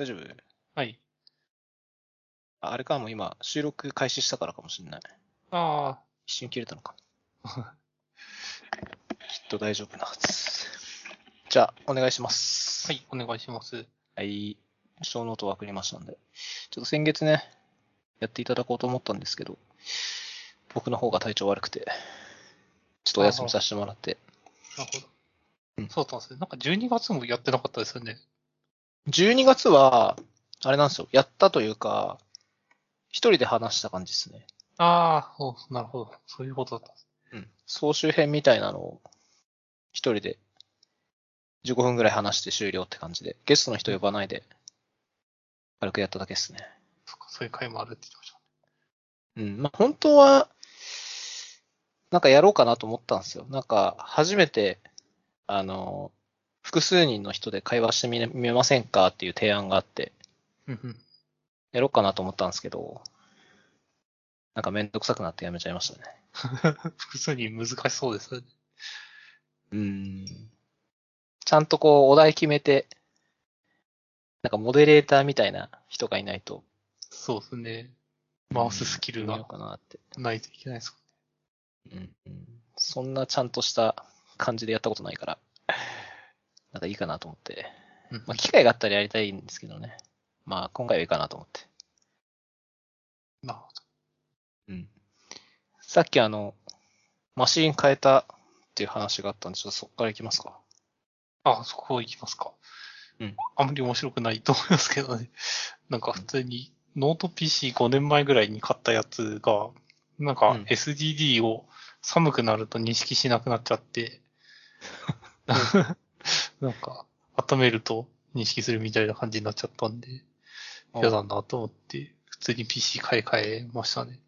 大丈夫？はい。ああれかも今、収録開始したからかもしれない。あ一瞬切れたのか きっと大丈夫なはず。じゃあ、お願いします。はい、お願いします。はい。小ノートを送りましたんで。ちょっと先月ね、やっていただこうと思ったんですけど、僕の方が体調悪くて、ちょっとお休みさせてもらって。なるほど。うんそうだったんですね。なんか12月もやってなかったですよね。12月は、あれなんですよ。やったというか、一人で話した感じですね。ああ、そうなるほど。そういうことだったんです。うん。総集編みたいなのを、一人で、15分ぐらい話して終了って感じで、ゲストの人呼ばないで、軽くやっただけですね。そっか、そういう回もあるって言ってました。うん。まあ、本当は、なんかやろうかなと思ったんですよ。なんか、初めて、あの、複数人の人で会話してみ見ませんかっていう提案があって。やろうかなと思ったんですけど、なんかめんどくさくなってやめちゃいましたね。複数に難しそうですよね。うん。ちゃんとこう、お題決めて、なんかモデレーターみたいな人がいないと、そうですね。回すスキルがかなって。ないといけないですうんうん。そんなちゃんとした感じでやったことないから、なんかいいかなと思って。もんね。まあ、機会があったらやりたいんですけどね。まあ、今回はいいかなと思って。うん。なるほうん。さっきあの、マシン変えたっていう話があったんで、ちょっとそこから行きますか。ど。あ、そこ行きますか。うん。あんまり面白くないと思いますけどね。なんか普通に、ノート PC5 年前ぐらいに買ったやつが、なんかうん SSD を寒くなると認識しなくなっちゃって、なんか、温めると認識するみたいな感じになっちゃったんで、嫌だなと思って、普通に PC 買い替えましたね。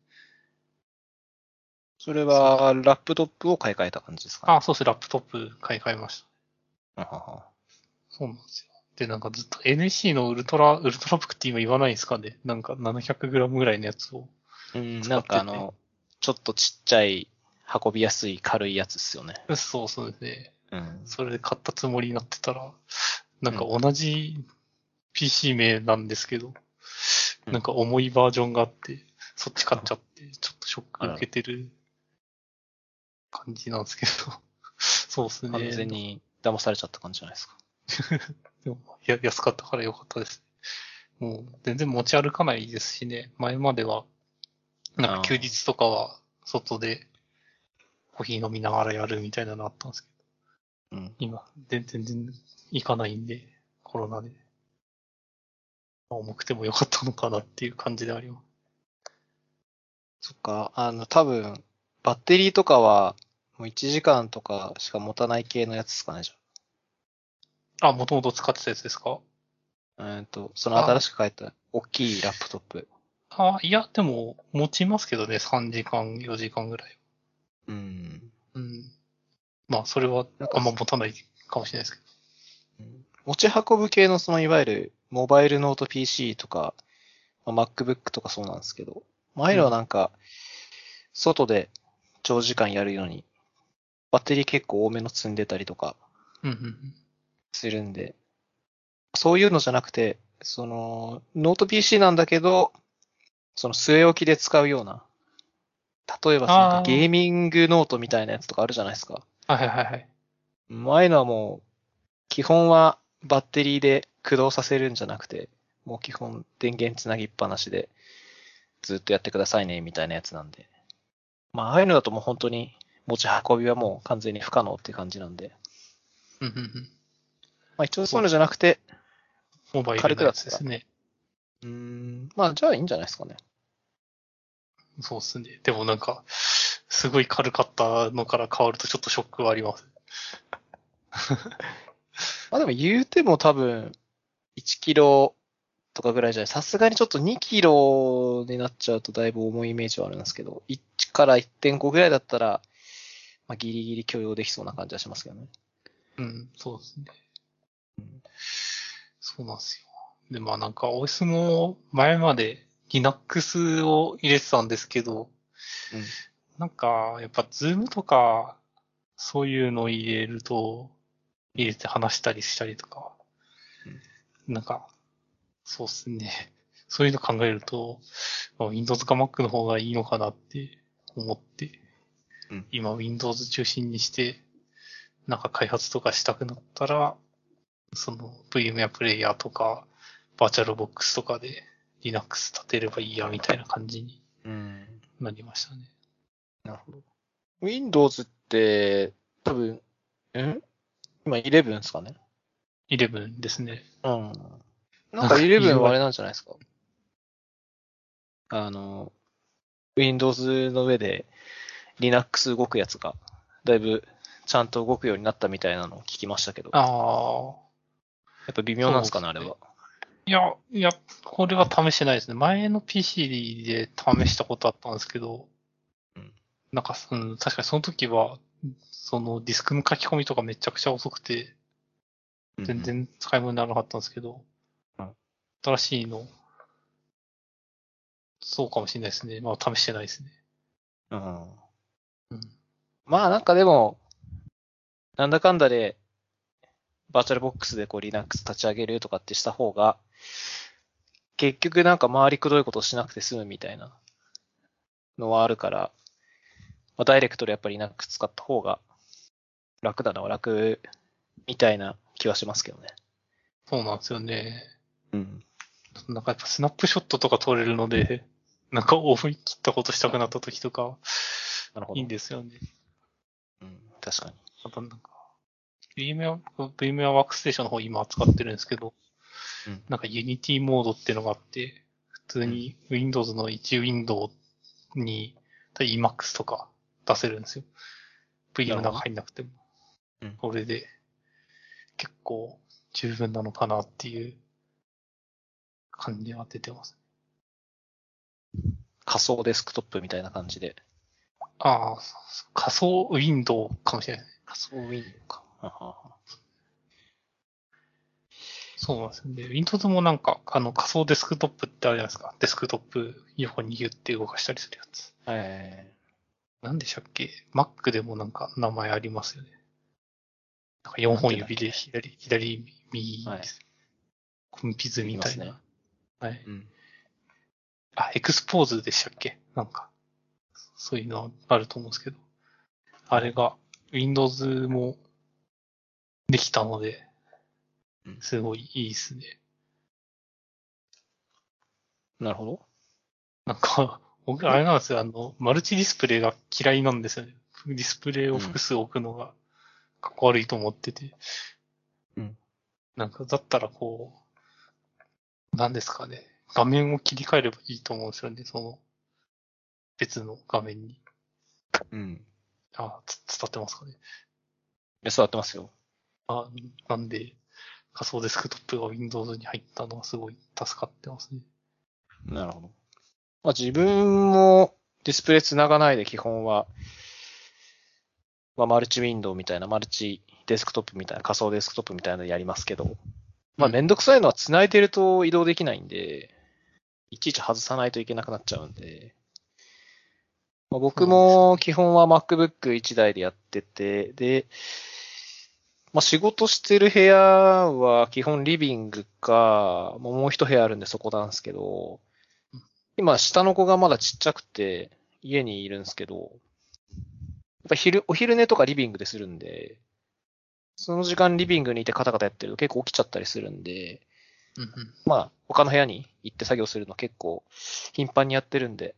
それは、ラップトップを買い替えた感じですか、ね、あ、そうです。ラップトップ買い替えました。あははそうなんですよ。で、なんかずっと NEC のウルトラ、ウルトラブックって今言わないんですかね？なんか 700g ぐらいのやつを。うん、使っててなんかあの、ちょっとちっちゃい、運びやすい軽いやつですよね。そうそうですね。うん。それで買ったつもりになってたら、なんか同じ PC 名なんですけど、うんなんか重いバージョンがあって、そっち買っちゃって、ちょっとショック受けてる感じなんですけど。そうですね。完全に騙されちゃった感じじゃないですか。でも、や、安かったから良かったです。もう、全然持ち歩かないですしね。前までは、なんか休日とかは、外で、コーヒー飲みながらやるみたいなのあったんですけど、うん。今、全然、全然行かないんで、コロナで。まあ重くても良かったのかなっていう感じであります。そっか、あの、多分、バッテリーとかは、もう1時間とかしか持たない系のやつですかね、じあ、もともと使ってたやつですか？ゃあ。えっと、その新しく変えた、大きいラップトップ。あ、いや、でも、持ちますけどね、3時間、4時間ぐらい。うん。うん。まあ、それはあんま持たないかもしれないですけど。うん持ち運ぶ系のそのいわゆるモバイルノート PC とか、まあ MacBook とかそうなんですけど、まあああいうのはなんか、外で長時間やるように、バッテリー結構多めの積んでたりとか。するんで、そういうのじゃなくて、その、ノート PC なんだけど、その据え置きで使うような、例えばそのゲーミングノートみたいなやつとかあるじゃないですか。はいはいはいはい。ああいうのはもう、基本はバッテリーで駆動させるんじゃなくて、もう基本電源つなぎっぱなしでずっとやってくださいね、みたいなやつなんで。まあ、ああいうのだともう本当に持ち運びはもう完全に不可能って感じなんで。うんうんうん。まあ一応そういうのじゃなくて、モバイルのやつですね。うーん、まあじゃあいいんじゃないですかね。そうですね。でもなんか、すごい軽かったのから変わるとちょっとショックはあります。まあでも言うても多分、1キロとかぐらいじゃない。さすがにちょっと2キロになっちゃうとだいぶ重いイメージはあるんですけど、1から1.5ぐらいだったら、まあギリギリ許容できそうな感じはしますけどね。うん、そうですね。うんそうなんですよ。で、まあなんか OS も前まで Linux を入れてたんですけど、うん。なんかやっぱ Zoom とかそういうのを入れると、入れて話したりしたりとか、なんかそうですね。そういうの考えると、まあ Windows か Mac の方がいいのかなって思って、うん。今 Windows 中心にして、なんか開発とかしたくなったら、その VMware プレイヤーとか、バーチャルボックスとかで Linux 立てればいいやみたいな感じにうん。なりましたね。なるほど。Windows って、多分、ん今11ですかね？11ですね。うん。なんか11はあれなんじゃないですか？あの、Windows の上で Linux 動くやつが、だいぶちゃんと動くようになったみたいなのを聞きましたけど。やああ。っぱ微妙なんですかね、あれは。いや、いや、これは試してないですね。前の PC で試したことあったんですけど、うんなんか、うん、確かにその時は、そのディスクの書き込みとかめちゃくちゃ遅くて、全然使い物にならなかったんですけど、うん新しいの、そうかもしれないですね。まあ試してないですね。うん。うん。うん。まあなんかでも、なんだかんだで、バーチャルボックスでこう Linux 立ち上げるとかってした方が、結局なんか周りくどいことしなくて済むみたいなのはあるから、まあ、ダイレクトでやっぱり Linux 使った方が楽なのは楽みたいな気はしますけどね。そうなんですよね。うん。なんかやっぱスナップショットとか撮れるので、なんか思い切ったことしたくなった時とか、なるほど。いいんですよね。うん、確かに。あとなんか、VMware、VMware ワークステーションの方今使ってるんですけど、うんなんか Unity モードっていうのがあって、普通に Windows の1ウィンドウに Emacs とか出せるんですよ。VM の中入んなくても。うんこれで結構十分なのかなっていう感じは出てます。仮想デスクトップみたいな感じで。ああ、仮想ウィンドウかもしれない。仮想ウィンドウか。はははそうなんですよね。Windows もなんか、あの仮想デスクトップってあるじゃないですか。デスクトップ横にギュって動かしたりするやつ。えなんでしたっけ ?Mac でもなんか名前ありますよね。なんか4本指で左、左、右はい。コンピズみたいな。見まはい。うん。あ、エクスポーズでしたっけ？なんか、そういうのあると思うんですけど。あれが Windows もできたのでうん、すごいいいですね。なるほど。なんか、僕、あれなんですよ、あの、マルチディスプレイが嫌いなんですよね。ディスプレイを複数置くのが、かっこ悪いと思ってて。うん。なんか、だったらこう、なんですかね。画面を切り替えればいいと思うんですよね、その、別の画面に。うん。あ、つ伝ってますかね。で、座ってますよ。あ、なんで、仮想デスクトップが Windows に入ったのはすごい助かってますね。なるほど。まあ自分もディスプレイ繋がないで基本は、まあマルチウィンドウみたいな、マルチデスクトップみたいな、仮想デスクトップみたいなのやりますけど、まあめんどくさいのは繋いでると移動できないんで、いちいち外さないといけなくなっちゃうんで、まあ、僕も基本は MacBook1 台でやってて、で、まあ仕事してる部屋は基本リビングか、もう一部屋あるんでそこなんですけど、今下の子がまだちっちゃくて家にいるんですけど、やっぱ昼、お昼寝とかリビングでするんで、その時間リビングにいてカタカタやってると結構起きちゃったりするんで、うんうん。まあ他の部屋に行って作業するの結構頻繁にやってるんで、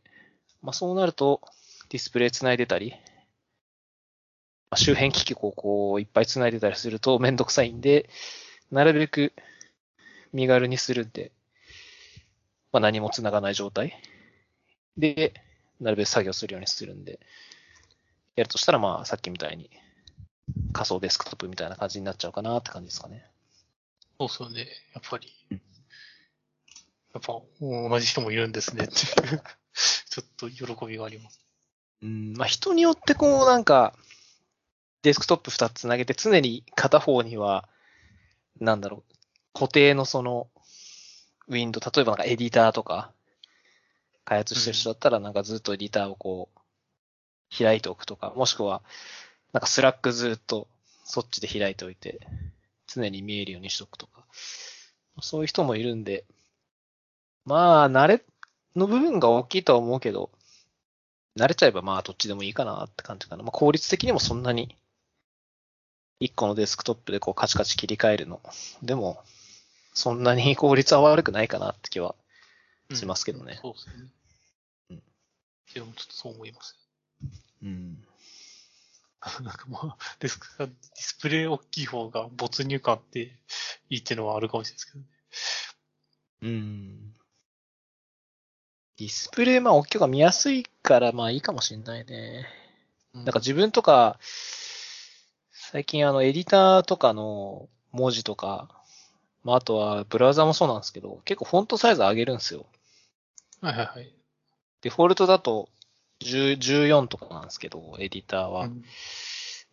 まあそうなるとディスプレイ繋いでたり、まあ周辺機器をこういっぱい繋いでたりするとめんどくさいんで、なるべく身軽にするんで、まあ何も繋がない状態で、なるべく作業するようにするんで、やるとしたらまあさっきみたいに仮想デスクトップみたいな感じになっちゃうかなって感じですかね。そうっすよね。やっぱりうん。やっぱ、同じ人もいるんですねっていう、ちょっと喜びがあります。うん、まあ人によってこうなんか、デスクトップ2つ繋げて常に片方には、なんだろう、固定のその、ウィンドウ、例えばなんかエディターとか、開発してる人だったらなんかずっとエディターをこう、開いておくとか、もしくは、なんかスラックずっとそっちで開いておいて、常に見えるようにしとくとか、そういう人もいるんで、まあ、慣れの部分が大きいとは思うけど、慣れちゃえばまあどっちでもいいかなって感じかな。まあ効率的にもそんなに、一個のデスクトップでこうカチカチ切り替えるの。でも、そんなに 効率は悪くないかなって気はしますけどね。そうですね。うん。でもちょっとそう思います。うん。なんかまあ、デスクがディスプレイ大きい方が没入感っていいっていうのはあるかもしれないですけどね。うん。ディスプレイ、まあ大きい方が見やすいからまあいいかもしれないね。なんか自分とか、最近あのエディターとかの文字とか、まああとはブラウザもそうなんですけど、結構フォントサイズ上げるんですよ。はいはいはい。デフォルトだと10 14とかなんですけど、エディターは。うん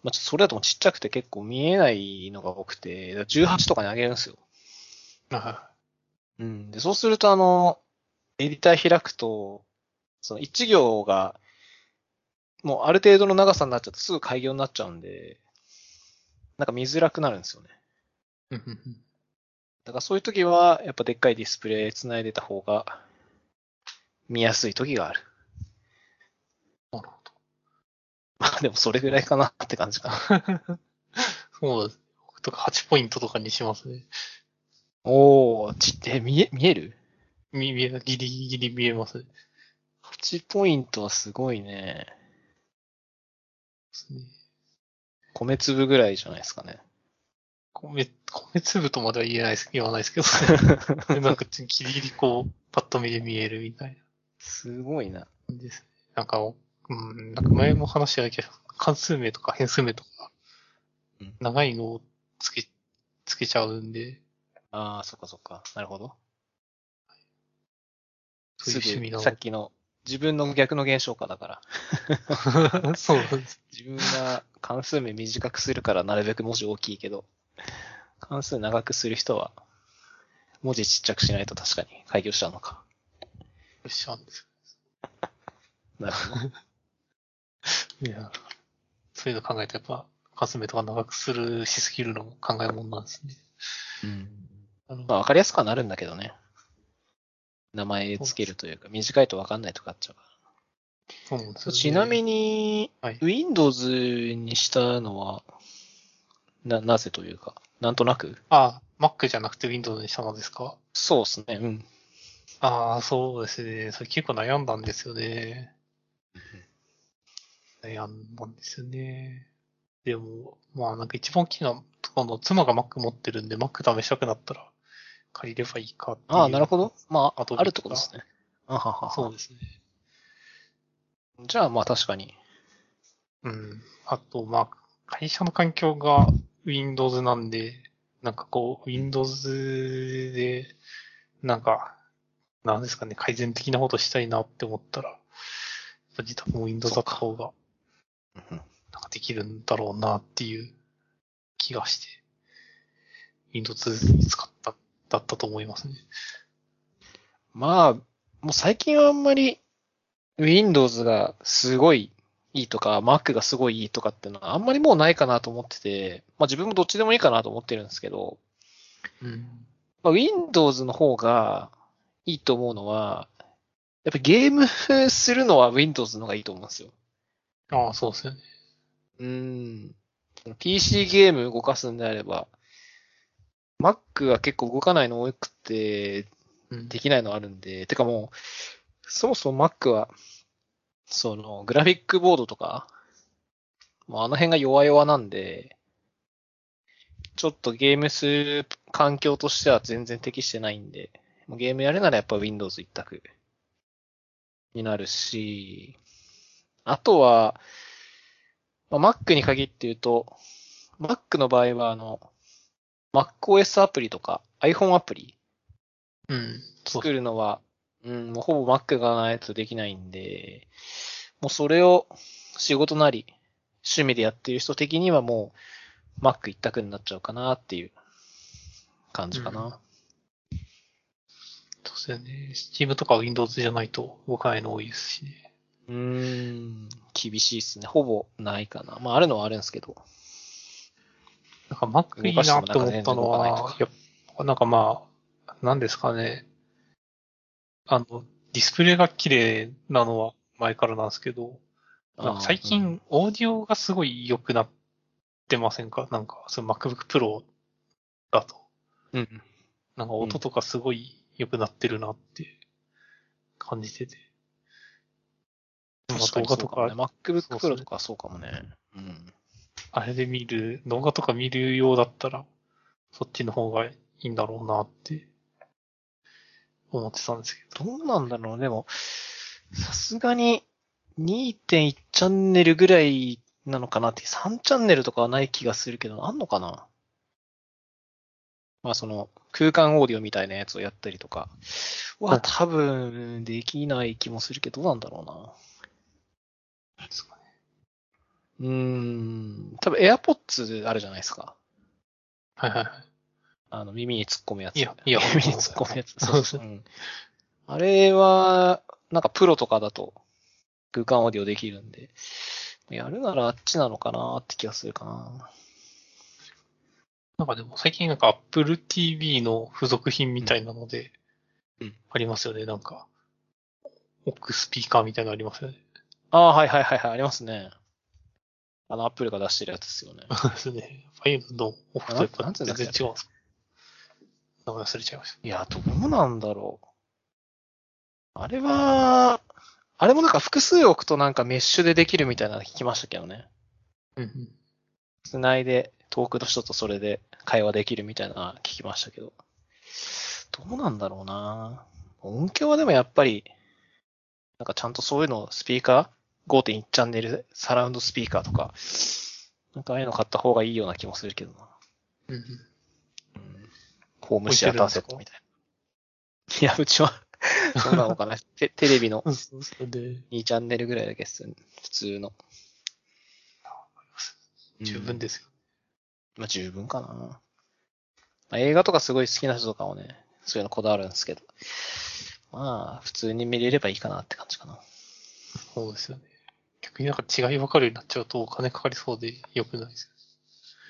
まあちょっとそれだとちっちゃくて結構見えないのが多くて、18とかに上げるんですよ。はいはうん。で、そうするとあの、エディター開くと、その一行が、もうある程度の長さになっちゃうとすぐ開業になっちゃうんで、なんか見づらくなるんですよね。だからそういう時は、やっぱでっかいディスプレイ繋いでた方が、見やすい時がある。なるほまあでもそれぐらいかなって感じかな。ど。そうです。僕とか8ポイントとかにしますね。おー、ちって、見え、見える？見、見え、ギリギリ見えますね。?8 ポイントはすごいね。ですね米粒ぐらいじゃないですかね。米、米粒とまでは言えないです、言わないですけど、でなんかギリギリこう、パッと見で見えるみたいなすごいな。ですね。なんか、うん、なんか前も話したけど、関数名とか変数名とかうん、長いのをつけ、つけちゃうんで、ああ、そっかそっか。なるほど。そういう趣味のさっきの自分の逆の現象かだから。そうです。自分が関数名短くするからなるべく文字大きいけど、関数長くする人は文字ちっちゃくしないと確かに開業しちゃうのか。しちゃうんですなるほど。いや、そういうの考えてやっぱ、関数名とか長くするしすぎるのも考えもんなんですね。うん。あのまあわかりやすくはなるんだけどね。名前つけるというか、短いとわかんないとかあっちゃうかそうなんですねちなみに、はい Windows にしたのは、な、なぜというか、なんとなく？あ、Mac じゃなくて Windows にしたのですか？そうですね。うん。ああ、そうですね。それ結構悩んだんですよね。悩んだんですよね。でも、まあなんか一番大きいのは、今度妻が Mac 持ってるんで、Mac 試したくなったら借りればいいか。ああ、なるほど。まあ、あとあるとこですね。あははは。そうですね。じゃあ、まあ確かに。うん。あと、まあ、会社の環境が Windows なんで、なんかこう、Windows で、なんか、なんですかね、改善的なことしたいなって思ったら、やっぱ自宅も Windows だった方が、うんなんかできるんだろうなっていう気がして、Windows に使った、だったと思いますね。まあ、もう最近はあんまり Windows がすごいいいとか、Mac がすごいいいとかっていうのはあんまりもうないかなと思ってて、まあ自分もどっちでもいいかなと思ってるんですけど、うん。まあ、Windows の方がいいと思うのは、やっぱゲームするのは Windows の方がいいと思うんですよ。ああ、そうですよね。うーん。PC ゲーム動かすんであれば、Mac が結構動かないの多くて、うん。できないのあるんで、てかもう、そもそも Mac は、その、グラフィックボードとか、もうあの辺が弱々なんで、ちょっとゲームする環境としては全然適してないんで、もうゲームやるならやっぱ Windows 一択になるし、あとは、まあ、Mac に限って言うと、Mac の場合はあの、MacOS アプリとか iPhone アプリうん。作るのは、うん、もうほぼ Mac がないとできないんで、もうそれを仕事なり、趣味でやっている人的にはもう Mac 一択になっちゃうかなっていう感じかな。そうですよね。Steam とか Windows じゃないと動かないの多いですしね。うーん、厳しいっすね。ほぼないかな。まああるのはあるんですけど。なんか Mac いいなって思ったのはやっぱなんかまあ、なんですかね。あの、ディスプレイが綺麗なのは前からなんですけど、なんか最近、オーディオがすごい良くなってませんか？なんか、その MacBook Pro だと。うん。なんか音とかすごい良くなってるなって感じてて。まあ確かに動画とかかもね。MacBook Pro とかそうかもね。うん。あれで見る、動画とか見るようだったら、そっちの方がいいんだろうなって思ってたんですけど。どうなんだろうでも、さすがに2.1チャンネルぐらいなのかなって、3チャンネルとかはない気がするけど、あんのかな？まあその、空間オーディオみたいなやつをやったりとかは多分できない気もするけど、どうなんだろうな。ですかねうーん、多分 AirPods あるじゃないですか。はいはいはい。あの、耳に突っ込むやつ。いやいや耳に突っ込むやつ。そうそう。うんあれは、なんかプロとかだと空間オーディオできるんで、やるならあっちなのかなって気がするかな。なんかでも最近なんか Apple TV の付属品みたいなので、うんありますよね。なんか、置くスピーカーみたいなのありますよね。ああ、はいはいはいはい、ありますね。あの、アップルが出してるやつですよね。そうですね。ああいうの置くとやっぱ全然違うんですか忘れちゃいましいや、どうなんだろう。あれは、あれもなんか複数置くとなんかメッシュでできるみたいなの聞きましたけどね。た。うんうん。繋いで遠くの人とそれで会話できるみたいなの聞きましたけど。どうなんだろうな音響はでもやっぱり、なんかちゃんとそういうのスピーカー ?5.1 チャンネルサラウンドスピーカーとか、なんかああいうの買った方がいいような気もするけどな。うん、ホームシアターセットみたいな。いや、うちは、そんなのかな。テテレビのそうそうで、2チャンネルぐらいだけですよね。普通の。十分ですよ。まあ十分かな。まあ、映画とかすごい好きな人とかもね、そういうのこだわるんですけど。まあ、普通に見れればいいかなって感じかな。そうですよね。逆になんか違い分かるようになっちゃうとお金かかりそうで良くないです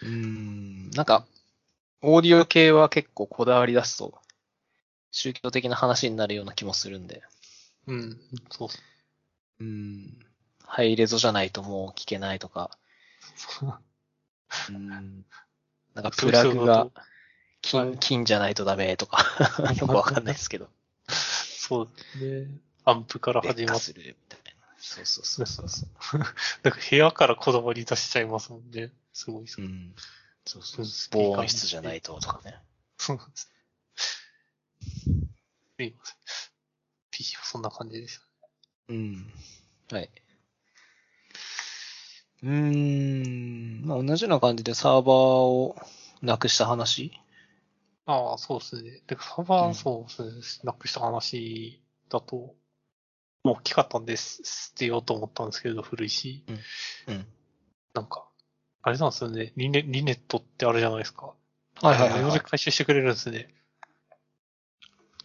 うーん。なんか、オーディオ系は結構こだわり出すと、宗教的な話になるような気もするんで。よ。うん。そうそうん。ハイレゾじゃないともう聞けないとか。そ う。ん。なんかプラグがはい金、金じゃないとダメとか。よくわかんないですけど。そうね。アンプから始まっ劣化するみたいな。そうそうそうそうそう。なんか部屋からこだわり出しちゃいますもんね。すごいう。ん。そうそう。防音室じゃないととかね。そうなんです。すいません。PC はそんな感じでした。うん。はい。うーん。まあ、同じような感じでサーバーをなくした話？ああ、そうですね。で、サーバー、うんそうですね。なくした話だと、もう大きかったんです。捨てようと思ったんですけど、古いし。うん。なんか、あれなんですよね。リネリネットってあるじゃないですか。はいはいはい、無料ではい。回収してくれるんですね。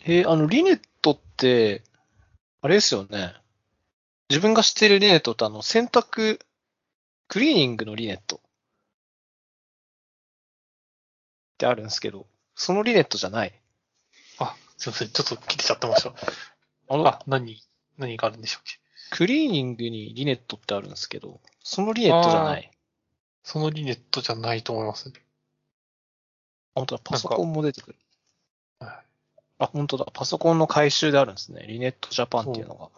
えーあの、リネットって、あれですよね。自分が知ってるリネットってあの、洗濯、クリーニングのリネットってあるんですけど、そのリネットじゃない。あ、すいません。ちょっと切れちゃってました。あのあ、何、何があるんでしょうっけ？クリーニングにリネットってあるんですけど、そのリネットじゃない。そのリネットじゃないと思います。あ本当だ、パソコンも出てくる。はいあ、本当だ、パソコンの回収であるんですね。リネットジャパンっていうのが。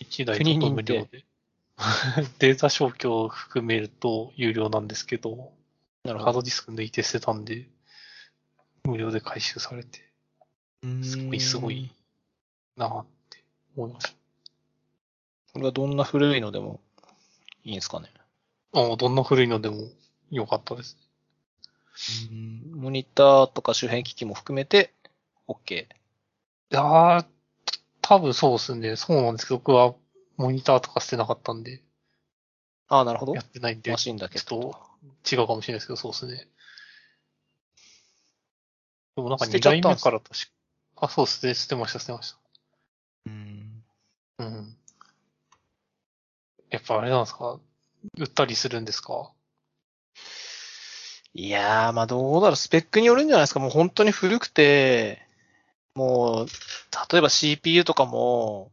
1台ちょっと無料で。データ消去を含めると有料なんですけど、なるほど。ハードディスク抜いて捨てたんで、無料で回収されて、すごいすごい。なぁって思いましこれはどんな古いのでもいいんですかね。た。ああ、どんな古いのでも良かったです。モニターとか周辺機器も含めて OK。いやー、多分そうですね。そうなんですけど、僕はモニターとか捨てなかったんで、ああ、なるほどや。ってないんで、マシンだけちょっと違うかもしれないですけど、そうですね。でもなんか2捨てちゃったんす代目から確か、あ、そうですね。捨てました、捨てました。うん。うん。やっぱあれなんですか？売ったりするんですか？いやー、まあどうだろう、スペックによるんじゃないですか。もう本当に古くて、もう、例えば CPU とかも、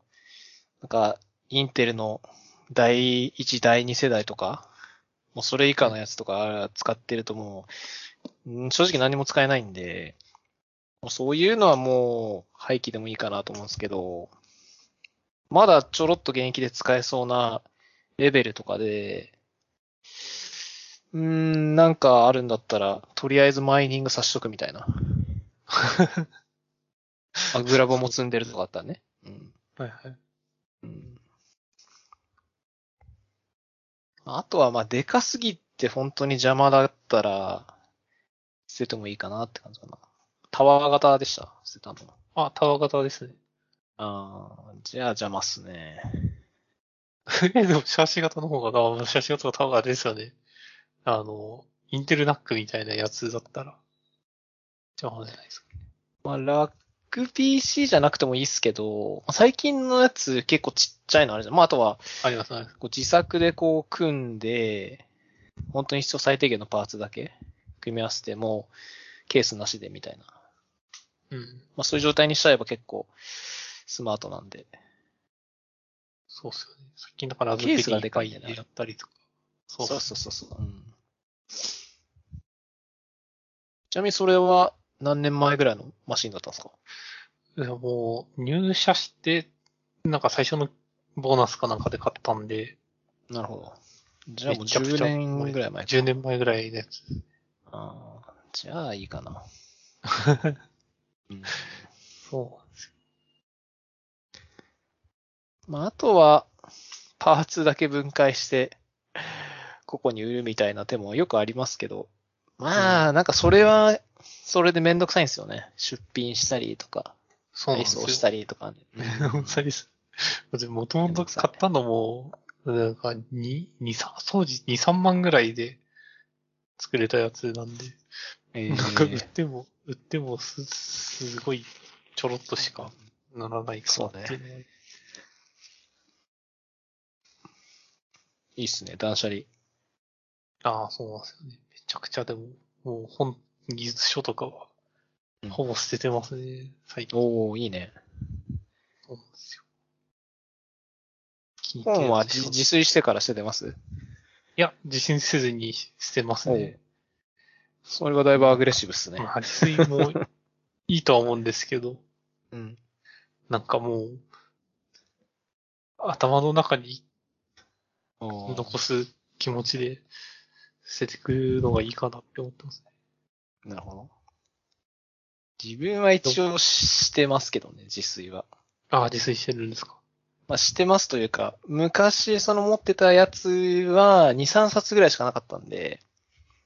なんか、インテルの第1、第2世代とか、もうそれ以下のやつとか使ってるともう、正直何も使えないんで、もうそういうのはもう廃棄でもいいかなと思うんですけど、まだちょろっと現役で使えそうなレベルとかで、うーん、なんかあるんだったら、とりあえずマイニングさしとくみたいな。あグラボも積んでるとかあったらね。うん。はいはい。うんあとは、まあ、でかすぎて本当に邪魔だったら、捨ててもいいかなって感じかな。タワー型でした？捨てたの。あ、タワー型ですね。ああ、じゃあ邪魔っすね。え、でも、シャーシ型の方が、あシャーシ型が多分あれですよね。あの、インテルナックみたいなやつだったら、邪魔じゃないですか。まあ、ラック PC じゃなくてもいいっすけど、最近のやつ結構ちっちゃいのあるじゃん。まあ、あとは、ありますね。こう自作でこう組んで、本当に必要最低限のパーツだけ組み合わせても、ケースなしでみたいな。うん。まあそういう状態にしちゃえば結構スマートなんで。そうっすよね。最近だから、ケースがでかいんだよねやったりとか。そうそうそうそうそう、うん。ちなみにそれは何年前ぐらいのマシンだったんですか？もう、入社して、なんか最初のボーナスかなんかで買ったんで、なるほど。じゃあもうめちゃくちゃ10年ぐらい前か。10年前ぐらいのやつ。ああ、じゃあいいかな。うんそまあ、あとは、パーツだけ分解して、ここに売るみたいな手もよくありますけど、まあ、なんかそれは、それでめんどくさいんですよね。出品したりとか、う。そうなんですよ。したりとか、ね。本当です。もともと買ったのも、なんか、2、2、3、当時2、3万ぐらいで作れたやつなんで、えなんか売っー、ても、売ってもす、すごいちょろっとしかならないかなっていうのは。いいっすね、断捨離。ああ、そうなんですよね。めちゃくちゃでも、もう本、技術書とかはうん、ほぼ捨ててますね、最近。おー、いいね。そうなんですよ。気に入ってる本はやつ自自炊してから捨ててます？いや、自信せずに捨てますね。それはだいぶアグレッシブっすね。まあ、自炊もいいとは思うんですけど、うん。なんかもう、頭の中に残す気持ちで捨ててくのがいいかなって思ってますね。なるほど。自分は一応してますけどね、自炊は。ああ、自炊してるんですか。まあ、してますというか、昔その持ってたやつは2、3冊ぐらいしかなかったんで、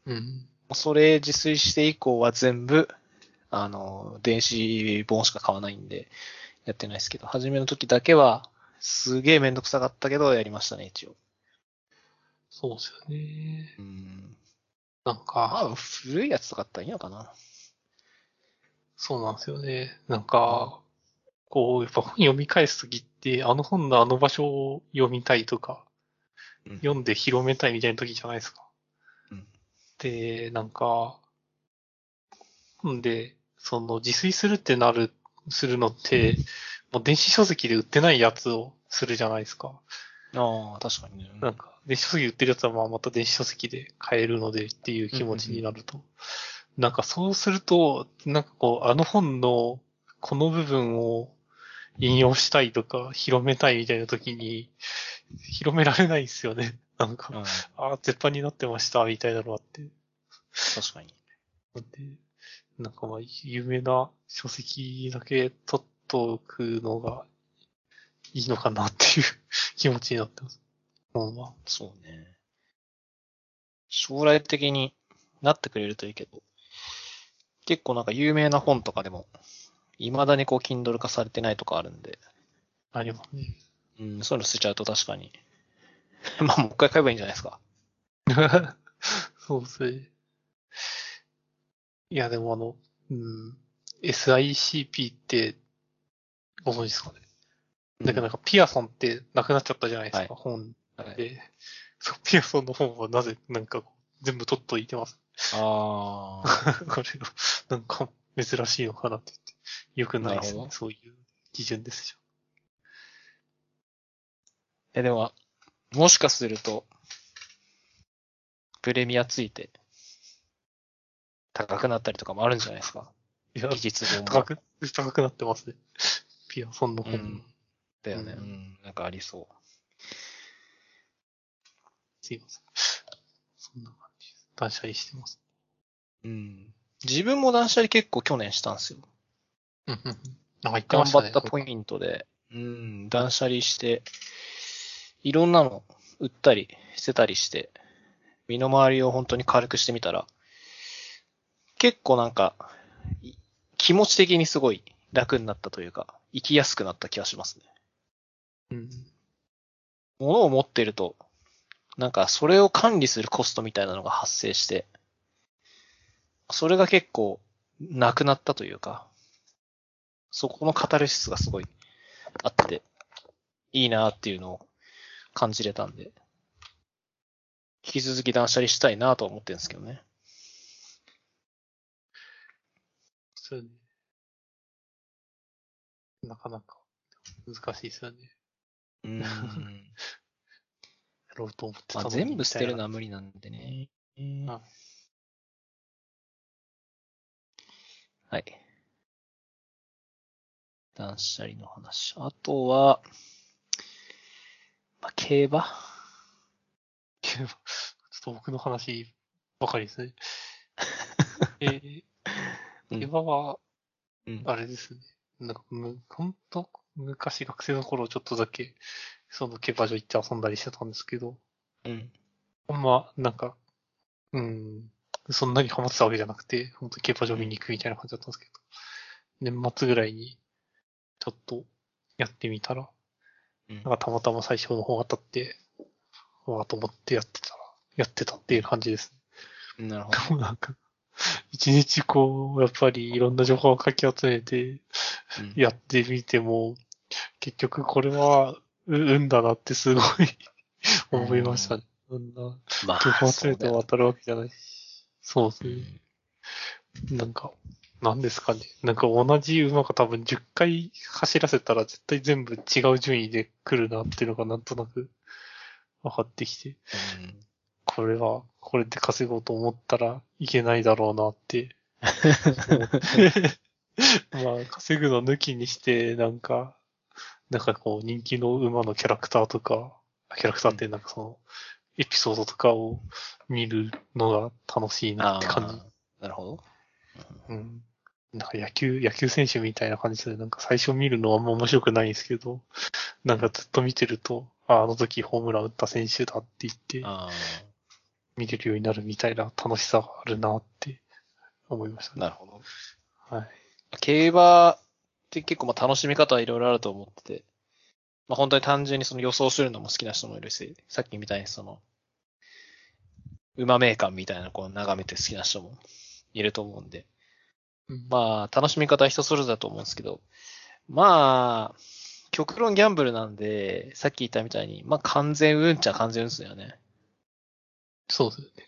うん。それ自炊して以降は全部、あの、電子本しか買わないんで、やってないですけど、初めの時だけは、すげえめんどくさかったけど、やりましたね、一応。そうですよね。うん。なんまか、あ、古いやつとかあったらいいのかな。そうなんですよね。なんか、こう、やっぱ本読み返すときって、あの本のあの場所を読みたいとか、うん読んで広めたいみたいな時じゃないですか。うんで、なんか、んで、その自炊するってなる、するのって、もう電子書籍で売ってないやつをするじゃないですか。ああ、確かにね。なんか、電子書籍売ってるやつはまあまた電子書籍で買えるのでっていう気持ちになると。なんかそうすると、なんかこう、あの本のこの部分を引用したいとか、広めたいみたいな時に、広められないんですよね。なんか、うん、ああ、絶版になってました、みたいなのあって。確かに。で、なんかまあ、有名な書籍だけ取っとくのがいいのかなっていう気持ちになってます。うん、まあ、そうね。将来的になってくれるといいけど、結構なんか有名な本とかでも、未だにこう、Kindle 化されてないとかあるんで、ありますね。うん、そういうの捨てちゃうと確かに。まあ、もう一回買えばいいんじゃないですか。そうですね。いや、でもあの、うん、SICP ってご存知ですかね。だけどなんかピアソンってなくなっちゃったじゃないですか、本はいで。そう、ピアソンの本はなぜ、なんか全部取っといてます？ああ。これが、なんか珍しいのかなって言って。よくないですねそういう基準ですよ。え、でも、もしかすると、プレミアついて、高くなったりとかもあるんじゃないですか？いや、技術上も。高く、高くなってますね。ピアソンの方も。うん。だよね。ううんん。なんかありそすいません。そんな感じです。断捨離してます。う。うん。自分も断捨離結構去年したんですよ。うんうんうん。なんか言って頑ましたね。張ったポイントで、うん、断捨離して、いろんなの売ったり捨てたりして、身の回りを本当に軽くしてみたら、結構なんか、い気持ち的にすごい楽になったというか、生きやすくなった気がしますね。うん。物を持ってると、なんかそれを管理するコストみたいなのが発生して、それが結構なくなったというか、そこのカタルシスがすごいあって、いいなっていうのを感じれたんで、引き続き断捨離したいなとは思ってるんですけどね。そうよね。なかなか難しいですよね。うん。やろうと思ってたまあ、全部捨てるのみは無理なんでね。あはい。断捨離の話。あとは、まあ、競馬たいなちょっと僕の話ばかりですね。えー、うん競馬は、うん。あれですね。なんかむ、ほんと、昔学生の頃ちょっとだけ、その競馬場行って遊んだりしてたんですけど、うん。ほんま、なんか、うん、そんなにハマってたわけじゃなくて、本当競馬場見に行くみたいな感じだったんですけど、年末ぐらいに、ちょっとやってみたら、うんなんかたまたま最初の方が当たって、わーと思ってやってたら、やってたっていう感じですね。なるほでも なんか、一日こう、やっぱりいろんな情報をかき集めて、ど。うんやってみても、結局これは、う運だなってすごい思いましたね。そんな、ま情報集めても当たるわけじゃないし。そうですうね。んなんか、なんですかね。なんか同じ馬が多分10回走らせたら絶対全部違う順位で来るなっていうのがなんとなく分かってきて、うんこれは、これで稼ごうと思ったらいけないだろうなって。まあ、稼ぐの抜きにして、なんか、なんかこう人気の馬のキャラクターとか、キャラクターってなんかその、エピソードとかを見るのが楽しいなあって感じあ、なるほど。うん。なんか野球、野球選手みたいな感じで、なんか最初見るのはあんま面白くないんですけど、なんかずっと見てると、ああの時ホームラン打った選手だって言って、あ見れるようになるみたいな楽しさがあるなって思いましたあ、ね。なるほど。はい。競馬って結構まあ楽しみ方はいろいろあると思ってて、まあ本当に単純にその予想するのも好きな人もいるし、さっきみたいにその、馬名鑑みたいなこう眺めて好きな人もいると思うんで、うんまあ楽しみ方は人それぞれだと思うんですけど、まあ、極論ギャンブルなんで、さっき言ったみたいに、まあ完全運っちゃ完全運ですよね。そうですよね。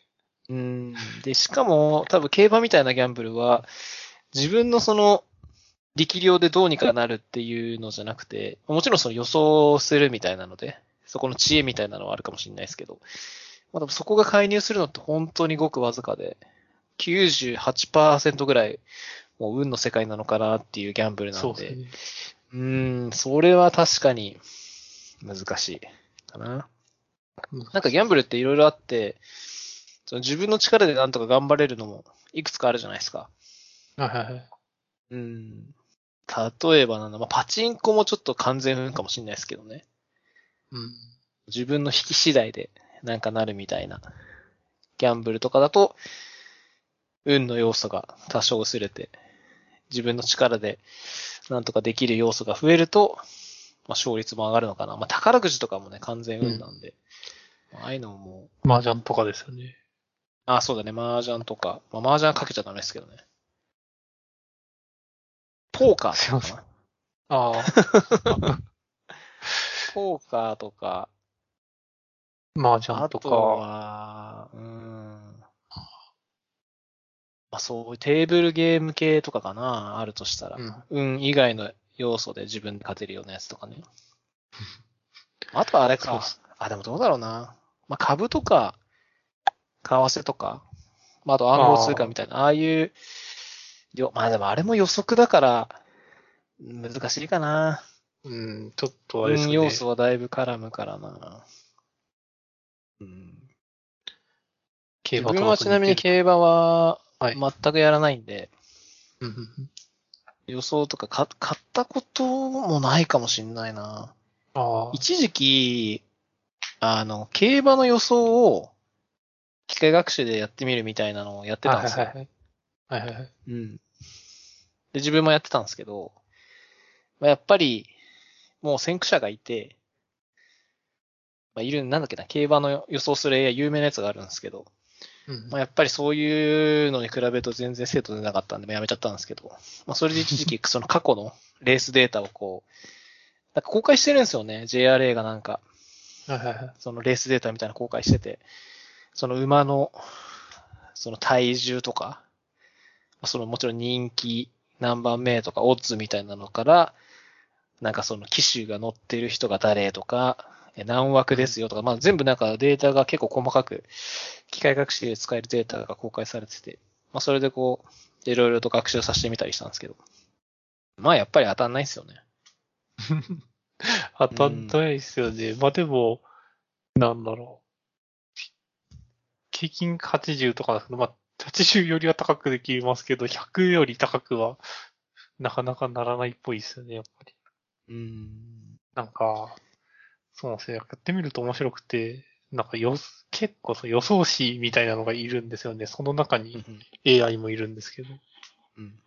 うん。で、しかも、多分競馬みたいなギャンブルは、自分のその、力量でどうにかなるっていうのじゃなくて、もちろんその予想するみたいなので、そこの知恵みたいなのはあるかもしれないですけど、まあ、でもそこが介入するのって本当にごくわずかで、98%ぐらい、もう運の世界なのかなっていうギャンブルなんで、そうね。うーん、それは確かに難しいかな。なんかギャンブルっていろいろあって、その自分の力でなんとか頑張れるのもいくつかあるじゃないですか。はいはいはい。うん。例えばなんだ、まあ、パチンコもちょっと完全運かもしれないですけどね。うん。自分の引き次第でなんかなるみたいな。ギャンブルとかだと、運の要素が多少薄れて、自分の力でなんとかできる要素が増えると、まあ、勝率も上がるのかな。まあ、宝くじとかもね、完全運なんで。ああいうのも麻雀とかですよね。あ、そうだね、麻雀とか。まあ、麻雀かけちゃダメですけどね。ポーカーとか。ああ、ポーカーとか、麻雀とあとか、は、うーん。まあ、そうテーブルゲーム系とかかな、あるとしたら。うん。運以外の要素で自分で勝てるようなやつとかね。あとはあれか。あ、でもどうだろうな。まあ、株とか、為替とか、まあ、あと暗号通貨みたいな、ああいう、よまあでもあれも予測だから、難しいかな。うん、ちょっとあれですね。運要素はだいぶ絡むからな。うん。自競馬はちなみに競馬ははい全くやらないんで、うんうんうん予想とかか買ったこともないかもしんないな。ああ。一時期、あの、競馬の予想を機械学習でやってみるみたいなのをやってたんですよ。はいはいはい。はいはいはい。うん。で、自分もやってたんですけど、まあ、やっぱり、もう先駆者がいて、まあ、いる、なんだっけな、競馬の予想する AI 有名なやつがあるんですけど、うんまあ、やっぱりそういうのに比べると全然精度出なかったんで、まあやめちゃったんですけど、まあ、それで一時期、その過去のレースデータをこう、なんか公開してるんですよね。JRA がなんか、はいはいはい。そのレースデータみたいなの公開してて、その馬の、その体重とか、まあそのもちろん人気、何番目とか、オッズみたいなのから、なんかその機種が乗ってる人が誰とか、え何枠ですよとか、まあ全部なんかデータが結構細かく、機械学習で使えるデータが公開されてて、まあそれでこう、いろいろと学習させてみたりしたんですけど、まあやっぱり当たんないですよね。当たんないですよね。まあでも、なんだろう。平均80とかまあ80よりは高くできますけど、100より高くはなかなかならないっぽいですよね、やっぱり。うん。なんか、そうなんですよ。やってみると面白くて、なんかよ、結構その予想士みたいなのがいるんですよね。その中に AI もいるんですけど。うん。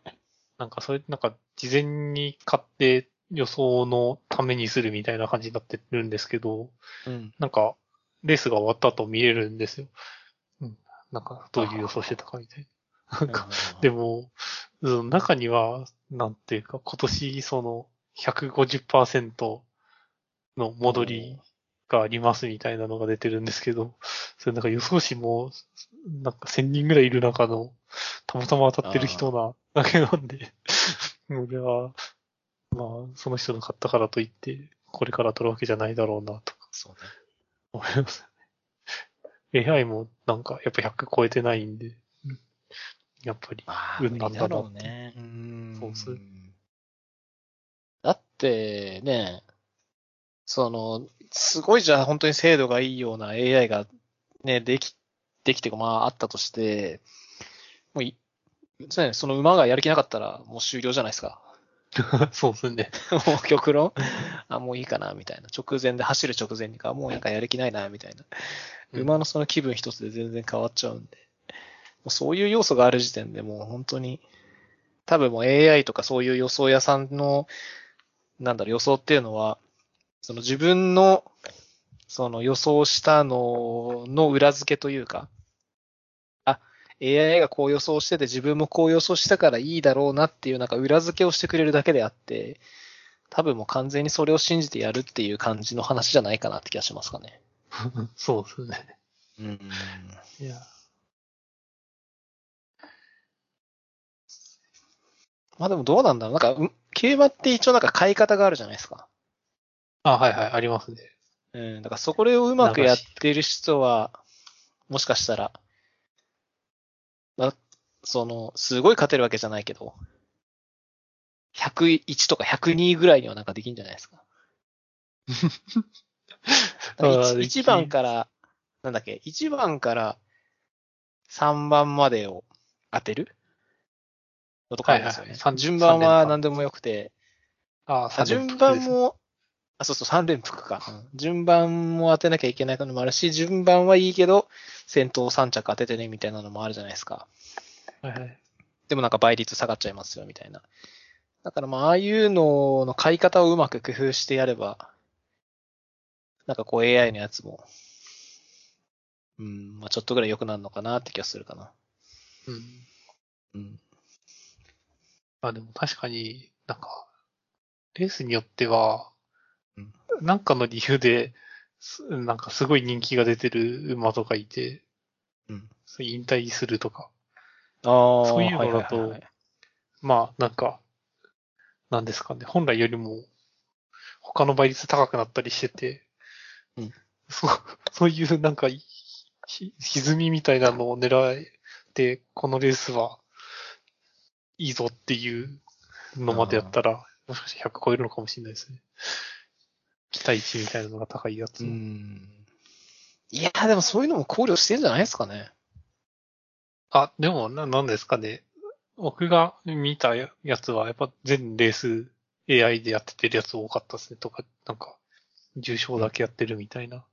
なんかそれ、なんか事前に買って予想のためにするみたいな感じになってるんですけど、うん。なんか、レースが終わった後見れるんですよ。うん。なんか、どういう予想してたかみたいな。なんか、でも、その中には、なんていうか、今年その150%の戻りがありますみたいなのが出てるんですけど、それなんか予想士も、なんか1000人ぐらいいる中の、たまたま当たってる人なだけなんで、俺は、まあ、その人の買ったからといって、これから取るわけじゃないだろうな、とかそうね。思いますね。AI もなんか、やっぱ100超えてないんで、うんやっぱり、まあ、運なんだろう。ね。うん。そうっすだってね、その、すごいじゃあ本当に精度がいいような AI がね、でき、できてまああったとして、もうい、そうね。その馬がやる気なかったらもう終了じゃないですか。そうですね。もう極論？あ、もういいかな、みたいな。直前で走る直前にか、もうなんかやる気ないな、みたいな。うん馬のその気分一つで全然変わっちゃうんで。もうそういう要素がある時点でもう本当に、多分もう AI とかそういう予想屋さんの、なんだろう、予想っていうのは、その自分の、その予想したのの裏付けというか、あ、AI がこう予想してて自分もこう予想したからいいだろうなっていうなんか裏付けをしてくれるだけであって、多分もう完全にそれを信じてやるっていう感じの話じゃないかなって気がしますかね。そうですね。うん。いや。まあでもどうなんだろう。なんか、うん競馬って一応なんか買い方があるじゃないですか。あ、はいはい、ありますね。うん。だからそこをうまくやってる人は、もしかしたら、まあ、その、すごい勝てるわけじゃないけど、101とか102ぐらいにはなんかできるんじゃないですか。あー 1, 番から、なんだっけ、1番から3番までを当てる？のとかあるんですよね。はいはい三順番は何でもよくて、ああ順番、も、あ、そうそう、3連複か、うん順番も当てなきゃいけないのもあるし、順番はいいけど、先頭3着当ててね、みたいなのもあるじゃないですか。はいはい。でもなんか倍率下がっちゃいますよ、みたいな。だからまあ、ああいうのの買い方をうまく工夫してやれば、なんかこう AI のやつも、うん、まあちょっとぐらい良くなるのかなって気がするかな。うん。うん。あ、でも確かになんか、レースによってはうん、なんかの理由で、すなんかすごい人気が出てる馬とかいて、うん。引退するとか。ああ、そういうのだとはいはいはいはいまあ、なんか、なんですかね、本来よりも他の倍率高くなったりしてて、うんそう、そういうなんか、ひ歪みみたいなのを狙えて、このレースはいいぞっていうのまでやったら、もしかして100超えるのかもしれないですね。期待値みたいなのが高いやつ。うん。いや、でもそういうのも考慮してんじゃないですかね。あ、でも、な、なんですかね。僕が見たやつは、やっぱ全レース AI でやっててるやつ多かったですね。とか、なんか、重症だけやってるみたいな。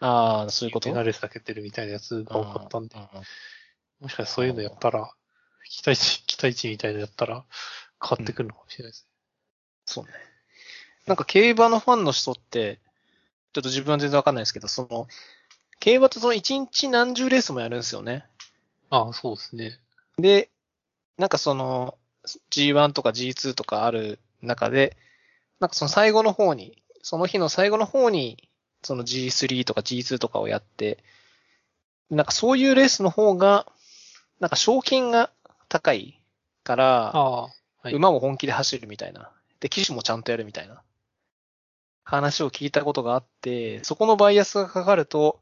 ああ、そういうこと？ペナレースだけやってるみたいなやつが多かったんでう。ううんもしかしてそういうのやったら、期待値、期待値みたいなのやったら、変わってくるのかもしれないですそうね。なんか競馬のファンの人って、ちょっと自分は全然わかんないですけど、その、競馬ってその1日何十レースもやるんですよね。ね。ああ、そうですね。で、なんかその G1 とか G2 とかある中で、なんかその最後の方に、その日の最後の方に、その G3 とか G2 とかをやって、なんかそういうレースの方が、なんか賞金が高いから、馬も本気で走るみたいな。で、騎手もちゃんとやるみたいな。話を聞いたことがあって、そこのバイアスがかかると、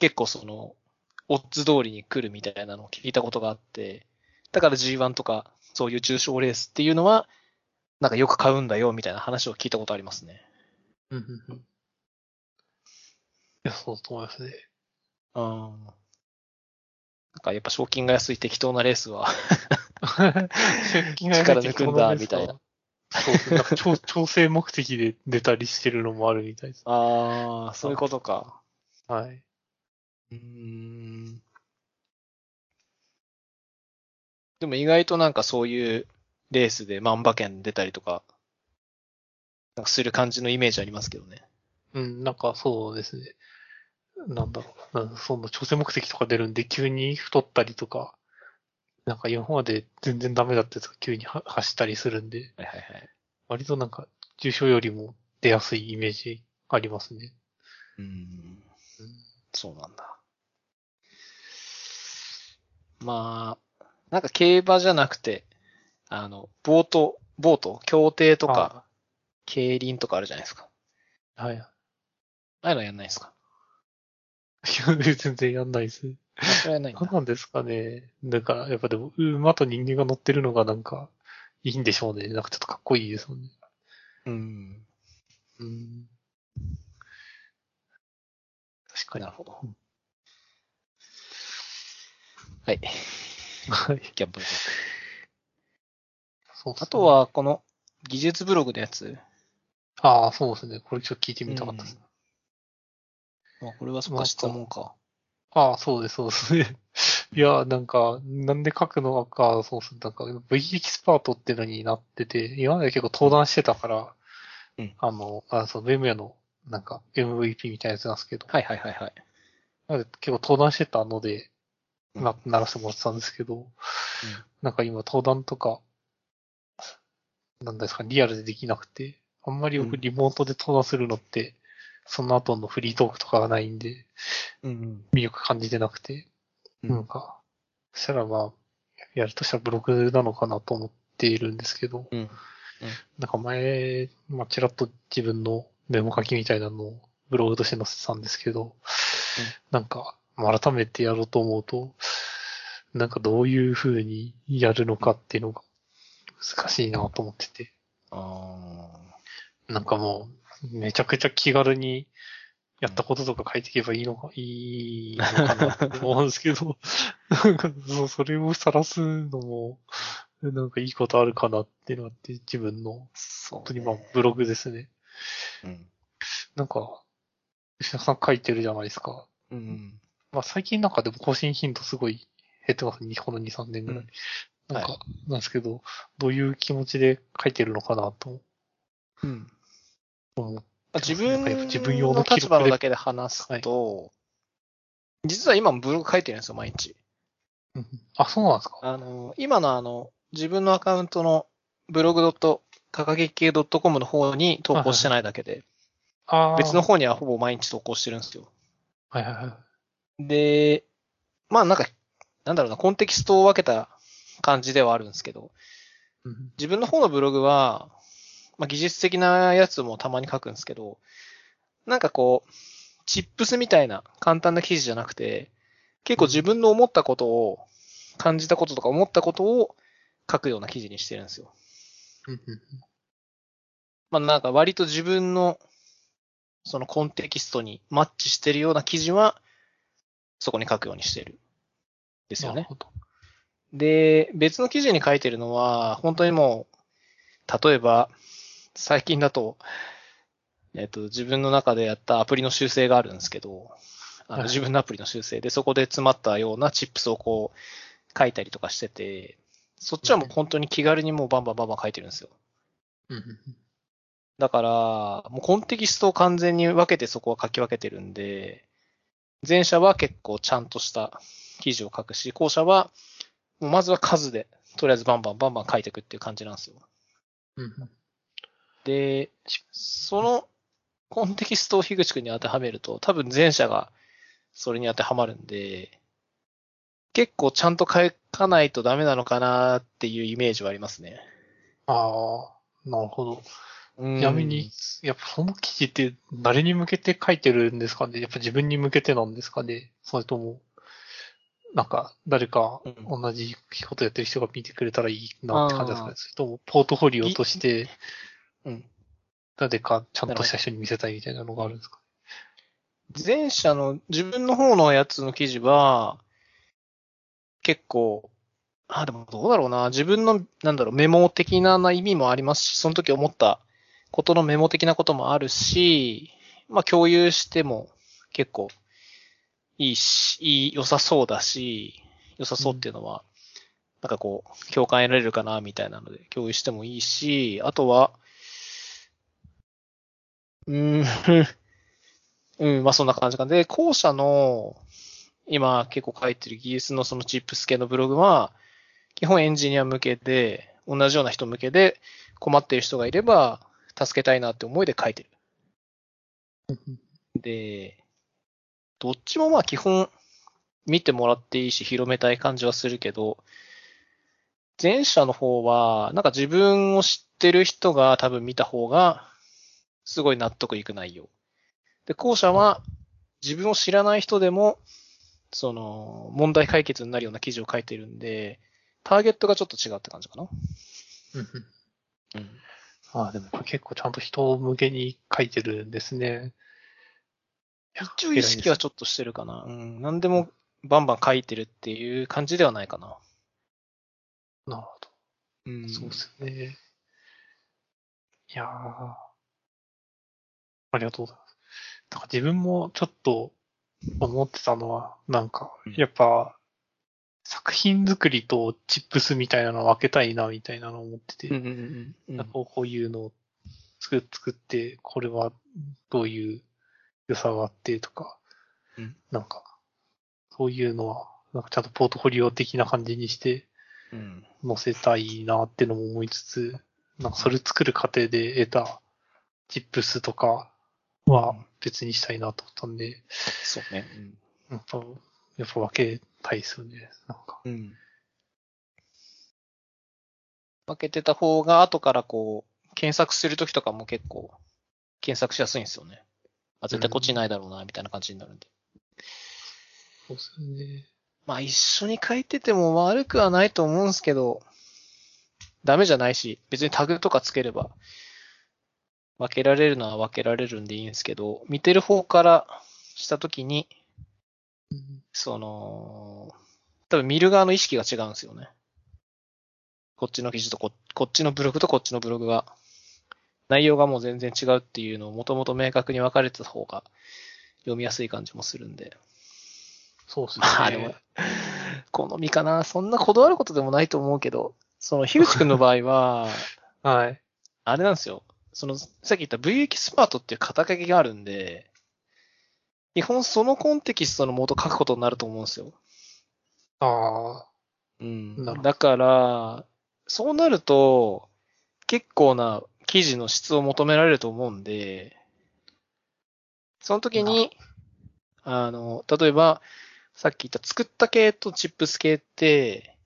結構その、オッズ通りに来るみたいなのを聞いたことがあって、だから G1 とか、そういう重賞レースっていうのは、なんかよく買うんだよ、みたいな話を聞いたことありますね。うんうんうん。いや、そうだと思いますね。うん。なんかやっぱ賞金が安い適当なレースは、力抜くんだみたいな。そうですね。なんか調 調整目的で出たりしてるのもあるみたいです。ああ、そういうことか。はい。うーんでも意外となんかそういうレースで万馬券出たりとか、なんかする感じのイメージありますけどね。うん、なんかそうですね。なんだろう。そんな調整目的とか出るんで、急に太ったりとか、なんか今まで全然ダメだったやつが急には走ったりするんで、はいはいはい。割となんか重症よりも出やすいイメージありますね。うーん。そうなんだ。まあ、なんか競馬じゃなくて、あの、ボート、ボート、競艇とか、競輪とかあるじゃないですか。あはい。ああいうのやんないですか？全然やんないです。ないんだ何。なんですかね。だから、やっぱでも、馬と人間が乗ってるのがなんか、いいんでしょうね。なんかちょっとかっこいいですもんね。うん。うん。確かになる。ほど。はい。はい。ギャンブル。そうねあと、は、この技術ブログのやつ。ああ、そうですね。これちょっと聞いてみたかったです。まあ、これはそっか質問か。ああ、そうです、そうですね。いや、なんか、なんで書くのか、そうですね。なんか、V エキスパートってのになってて、今まで結構登壇してたから、うんあの、あそう、ベムヤの、なんか、MVP みたいなやつなんですけど、はいはいはいはい。なので結構登壇してたので、うんな、ならせてもらってたんですけど、なんか今登壇とか、なんですか、リアルでできなくて、あんまり僕うんリモートで登壇するのって、その後のフリートークとかがないんで、うん。魅力感じてなくて、うん。なんか、そしたらまあ、やるとしたらブログなのかなと思っているんですけど、うん。なんか前、まあ、ちらっと自分のメモ書きみたいなのをブログとして載せてたんですけど、なんか、まあ改めてやろうと思うと、なんかどういう風にやるのかっていうのが難しいなと思ってて、あなんかもう、めちゃくちゃ気軽にやったこととか書いていけばいいのか、いいのかなって思うんですけど、なんかそうそれを晒すのも、なんかいいことあるかなっていうのがあって、自分の、本当にまあブログですね。うん。なんか、吉田さん書いてるじゃないですか。うん。まあ最近なんかでも更新頻度すごい減ってますね。この2、3年ぐらい。うんなんか、はなんですけど、どういう気持ちで書いてるのかなとうん。自分自分用の立場のだけで話すと、実は今もブログ書いてるんですよ、毎日。うんあ、そうなんですかあの、今のあの、自分のアカウントのブログかかげ系 .com の方に投稿してないだけで、ああ。別の方にはほぼ毎日投稿してるんですよ。はいはいはい。で、まあなんか、なんだろうな、コンテキストを分けた感じではあるんですけど、うん自分の方のブログは、まあ、技術的なやつもたまに書くんですけど、なんかこう、チップスみたいな簡単な記事じゃなくて、結構自分の思ったことを、感じたこととか思ったことを書くような記事にしてるんですよ。まあなんか割と自分の、そのコンテキストにマッチしてるような記事は、そこに書くようにしてる。ですよね。で、別の記事に書いてるのは、本当にもう、例えば、最近だと、えっと、自分の中でやったアプリの修正があるんですけど、あはいの自分のアプリの修正で、そこで詰まったようなチップスをこう、書いたりとかしてて、そっちはもう本当に気軽にもうバンバンバンバン書いてるんですよ。だから、もうコンテキストを完全に分けてそこは書き分けてるんで、前者は結構ちゃんとした記事を書くし、後者は、まずは数で、とりあえずバンバンバンバン書いていくっていう感じなんですよ。うんうんで、そのコンテキストを樋口くんに当てはめると、多分前者がそれに当てはまるんで、結構ちゃんと書かないとダメなのかなっていうイメージはありますね。ああ、なるほど。ちちなみに、やっぱその記事って誰に向けて書いてるんですかね？やっぱ自分に向けてなんですかね？それとも、なんか誰かうん。同じことやってる人が見てくれたらいいなって感じですかあー。ねそれともポートフォリオとしてうん。誰かちゃんとした人に見せたいみたいなのがあるんですか？前者の自分の方のやつの記事は、結構、あ、でもどうだろうな。自分の、なんだろう、メモ的な意味もありますし、その時思ったことのメモ的なこともあるし、まあ共有しても結構いいし、いい、良さそうだし、良さそうっていうのは、なんかこう、共感得られるかな、みたいなので共有してもいいし、あとは、うん、うん、まあそんな感じか。で、後者の、今結構書いてる技術のそのチップス系のブログは、基本エンジニア向けで、同じような人向けで困ってる人がいれば、助けたいなって思いで書いてる。で、どっちもまあ基本見てもらっていいし広めたい感じはするけど、前者の方は、なんか自分を知ってる人が多分見た方が、すごい納得いく内容。で、後者は自分を知らない人でも、その、問題解決になるような記事を書いてるんで、ターゲットがちょっと違うって感じかな。うん。ああ、でもこれ結構ちゃんと人向けに書いてるんですね。一応意識はちょっとしてるかな。うん。何でもバンバン書いてるっていう感じではないかな。なるほうんど。そうですね。いやーありがとうございます。だから自分もちょっと思ってたのは、なんかうん、やっぱ、作品作りとチップスみたいなの分けたいな、みたいなのを思ってて、うんうんうんうんなんかこういうのを作作って、これはどういう良さがあってとか、うんなんか、そういうのは、なんかちゃんとポートフォリオ的な感じにしてうん。載せたいなってのも思いつつ、なんかそれ作る過程で得たチップスとかは別にしたいなと思ったんで、そうね。やっぱ、やっぱ分けたいですよね。なんか。うん。うん。分けてた方が後からこう、検索するときとかも結構、検索しやすいんですよね。あ、絶対こっちないだろうな、みたいな感じになるんで。そうですよね。まあ一緒に書いてても悪くはないと思うんですけど、ダメじゃないし、別にタグとかつければ、分けられるのは分けられるんでいいんですけど、見てる方からしたときに、うんその、多分見る側の意識が違うんですよね。こっちの記事とここっちのブログとこっちのブログが、内容がもう全然違うっていうのをもともと明確に分かれてた方が読みやすい感じもするんで。そうですね。まあでも、好みかな。そんなこだわることでもないと思うけど、その、樋口くんの場合は、はい。あれなんですよ。その、さっき言った V エキスパートっていう肩書きがあるんで、基本そのコンテキストのもと書くことになると思うんですよ。ああ、うん。だから、そうなると、結構な記事の質を求められると思うんで、その時に、あの、例えば、さっき言った作った系とチップス系って、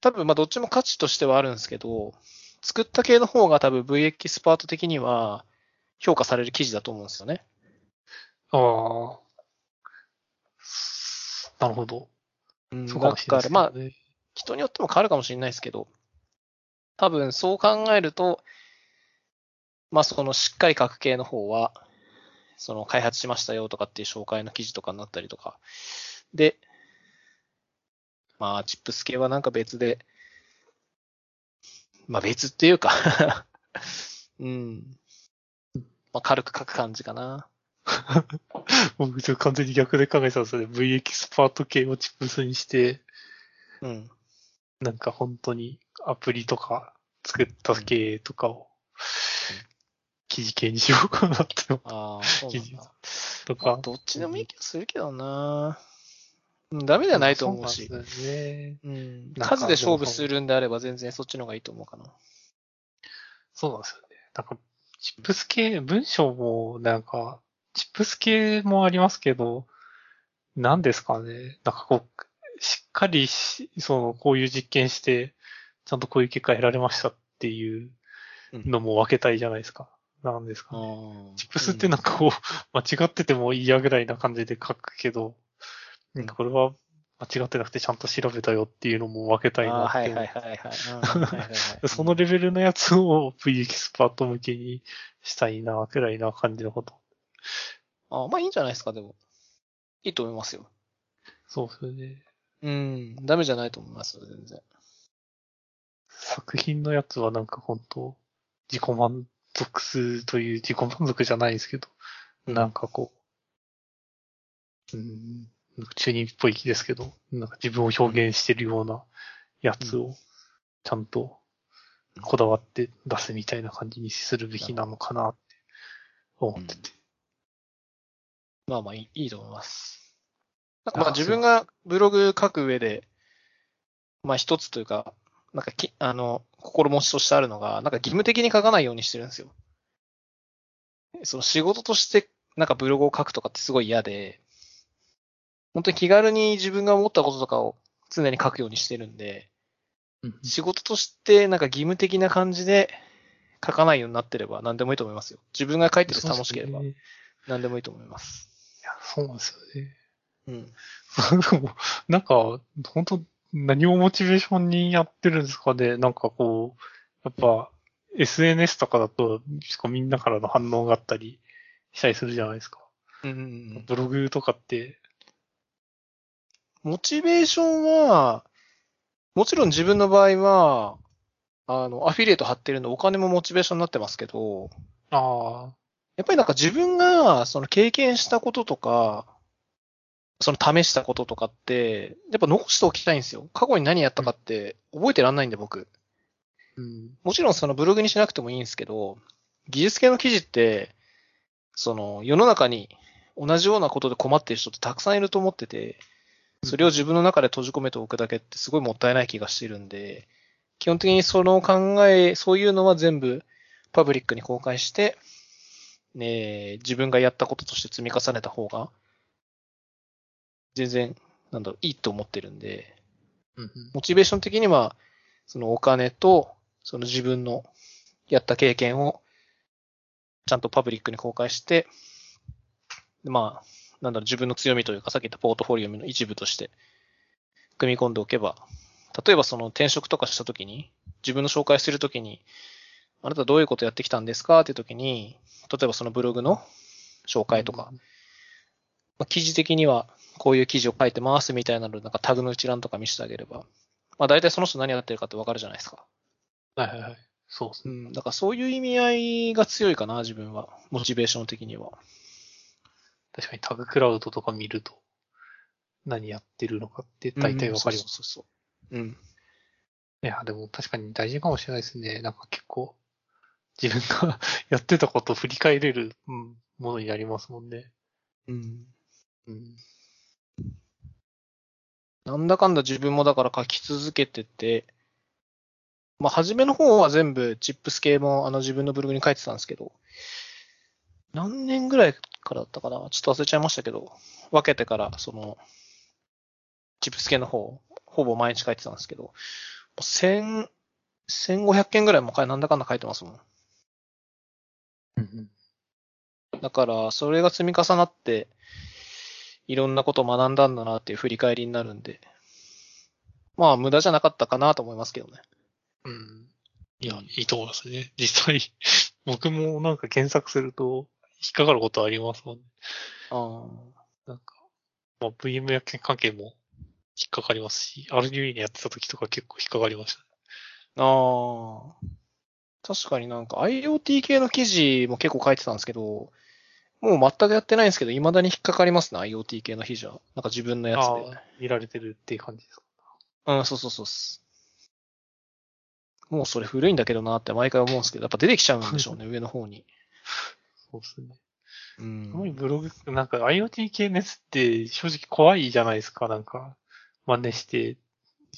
多分まあどっちも価値としてはあるんですけど、作った系の方が多分 V エキスパート的には評価される記事だと思うんですよね。ああ。なるほど。うん、そうかもしれないですけどだからまあね。人によっても変わるかもしれないですけど、多分そう考えると、まあそのしっかり書く系の方は、その開発しましたよとかっていう紹介の記事とかになったりとか。で、まあチップス系はなんか別で、まあ別っていうか、うん。まあ軽く書く感じかな。僕、ちょっと完全に逆で考えてたんですよね。V エキスパート系をチップスにして、うん。なんか本当にアプリとか作った系とかを記事系にしようかなってああ、そうなんだ。とか。まあどっちでもいい気がするけどな。うん、ダメではないと思うし。そうですよね。数で勝負するんであれば全然そっちの方がいいと思うかな。そうなんですよね。なんか、チップス系、文章もなんか、チップス系もありますけど、何ですかね。なんかこう、しっかりし、その、こういう実験して、ちゃんとこういう結果得られましたっていうのも分けたいじゃないですか。なんですかね。チップスってなんかこう、間違ってても嫌ぐらいな感じで書くけど、なんかこれは間違ってなくてちゃんと調べたよっていうのも分けたいなってはいはいはいはい。そのレベルのやつを V エキスパート向けにしたいな、くらいな感じのこと。あまあいいんじゃないですか、でも。いいと思いますよ。そうですよね。うん。ダメじゃないと思いますよ、全然。作品のやつはなんか本当自己満足すという自己満足じゃないですけど、なんかこう、うん、中二っぽい気ですけど、なんか自分を表現してるようなやつをちゃんとこだわって出すみたいな感じにするべきなのかなって思ってて。まあまあいいいいと思います。なんかまあ自分がブログ書く上で、まあ一つというか、なんかき、あの、心持ちとしてあるのが、なんか義務的に書かないようにしてるんですよ。その仕事としてなんかブログを書くとかってすごい嫌で、本当に気軽に自分が思ったこととかを常に書くようにしてるんで、うん仕事としてなんか義務的な感じで書かないようになってれば何でもいいと思いますよ。自分が書いてて楽しければ何でもいいと思います。いや、そうなんですよね。うん。なんか、本当何をモチベーションにやってるんですかねなんかこう、やっぱ、SNS とかだと、みんなからの反応があったりしたりするじゃないですか。うんうんうんブログとかって、モチベーションは、もちろん自分の場合は、あの、アフィリエイト貼ってるんでお金もモチベーションになってますけど、ああ、やっぱりなんか自分がその経験したこととか、その試したこととかって、やっぱ残しておきたいんですよ。過去に何やったかって覚えてらんないんで僕。うん。もちろんそのブログにしなくてもいいんですけど、技術系の記事って、その世の中に同じようなことで困っている人ってたくさんいると思ってて、それを自分の中で閉じ込めておくだけってすごいもったいない気がしているんで、基本的にその考え、そういうのは全部パブリックに公開して、ねえ、自分がやったこととして積み重ねた方が、全然、なんだろう、いいと思ってるんで、うん。モチベーション的には、そのお金と、その自分のやった経験を、ちゃんとパブリックに公開して、でまあ、なんだろう、自分の強みというか、さっき言ったポートフォリオの一部として、組み込んでおけば、例えばその転職とかしたときに、自分の紹介するときに、あなたどういうことやってきたんですかっていうときに、例えばそのブログの紹介とか、まあ、記事的にはこういう記事を書いてますみたいなので、なんかタグの一覧とか見せてあげれば、まあ大体その人何やってるかってわかるじゃないですか。はいはいはい。そうですね。うん。だからそういう意味合いが強いかな、自分は。モチベーション的には。確かにタグクラウドとか見ると、何やってるのかって大体わかります。うんそうそう。うん。いや、でも確かに大事かもしれないですね。なんか結構、自分が やってたことを振り返れる、うん、ものになりますもんね。うん。うん。なんだかんだ自分もだから書き続けてて、まあ、初めの方は全部チップス系もあの自分のブログに書いてたんですけど、何年ぐらいからだったかな？ちょっと忘れちゃいましたけど、分けてから、その、チップス系の方、ほぼ毎日書いてたんですけど、1000、1500件ぐらいもなんだかんだ書いてますもん。うんだから、それが積み重なって、いろんなことを学んだんだなっていう振り返りになるんで、まあ、無駄じゃなかったかなと思いますけどね。うん。いや、いいと思いますね。実際、僕もなんか検索すると、引っかかることありますもんね。あなんか、まあ、VM や関係も引っかかりますし、RDB にやってた時とか結構引っかかりましたね。あ。ああ。確かになんか IoT 系の記事も結構書いてたんですけど、もう全くやってないんですけど、未だに引っかかりますね、IoT 系の記事は。なんか自分のやつあで。あ、見られてるっていう感じですか。うん、そうそうそうっす。もうそれ古いんだけどなって毎回思うんですけど、やっぱ出てきちゃうんでしょうね、上の方に。そうですね。うあんまん。りブログ、なんか IoT 系のやつって正直怖いじゃないですか。なんか、真似して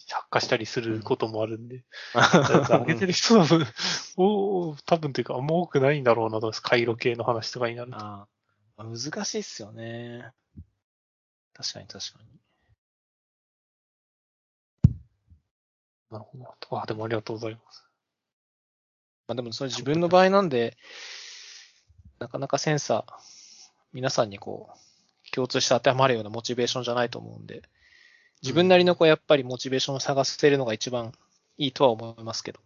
発火したりすることもあるんで。上げてる人は、おー多分というかあんま多くないんだろうなと思います。回路系の話とかになると。ああ難しいっすよね。確かに確かに。なるほど。あ、でもありがとうございます。まあでもそれ自分の場合なんで、なかなかセンサー、皆さんにこう、共通して当てはまるようなモチベーションじゃないと思うんで、自分なりのこうやっぱりモチベーションを探せるのが一番いいとは思いますけど。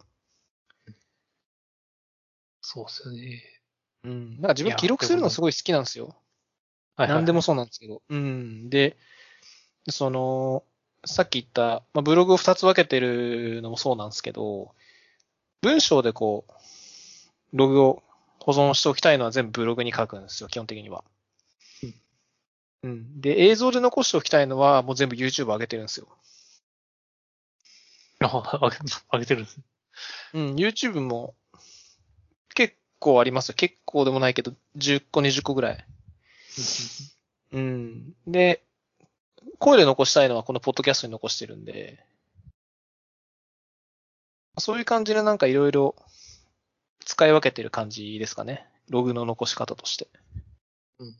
そうですよね。うん。なんか自分記録するのすごい好きなんですよ。はいはい何でもそうなんですけど。うん。で、その、さっき言った、まあ、ブログを2つ分けてるのもそうなんですけど、文章でこう、ログを保存しておきたいのは全部ブログに書くんですよ、基本的には。うん。で、映像で残しておきたいのはもう全部 YouTube 上げてるんですよ。あ、あげあげてるんですね。うん、YouTube も結構ありますよ。結構でもないけど、10個、20個ぐらい。うん。で、声で残したいのはこのポッドキャストに残してるんで、そういう感じでなんかいろいろ使い分けてる感じですかね。ログの残し方として。うん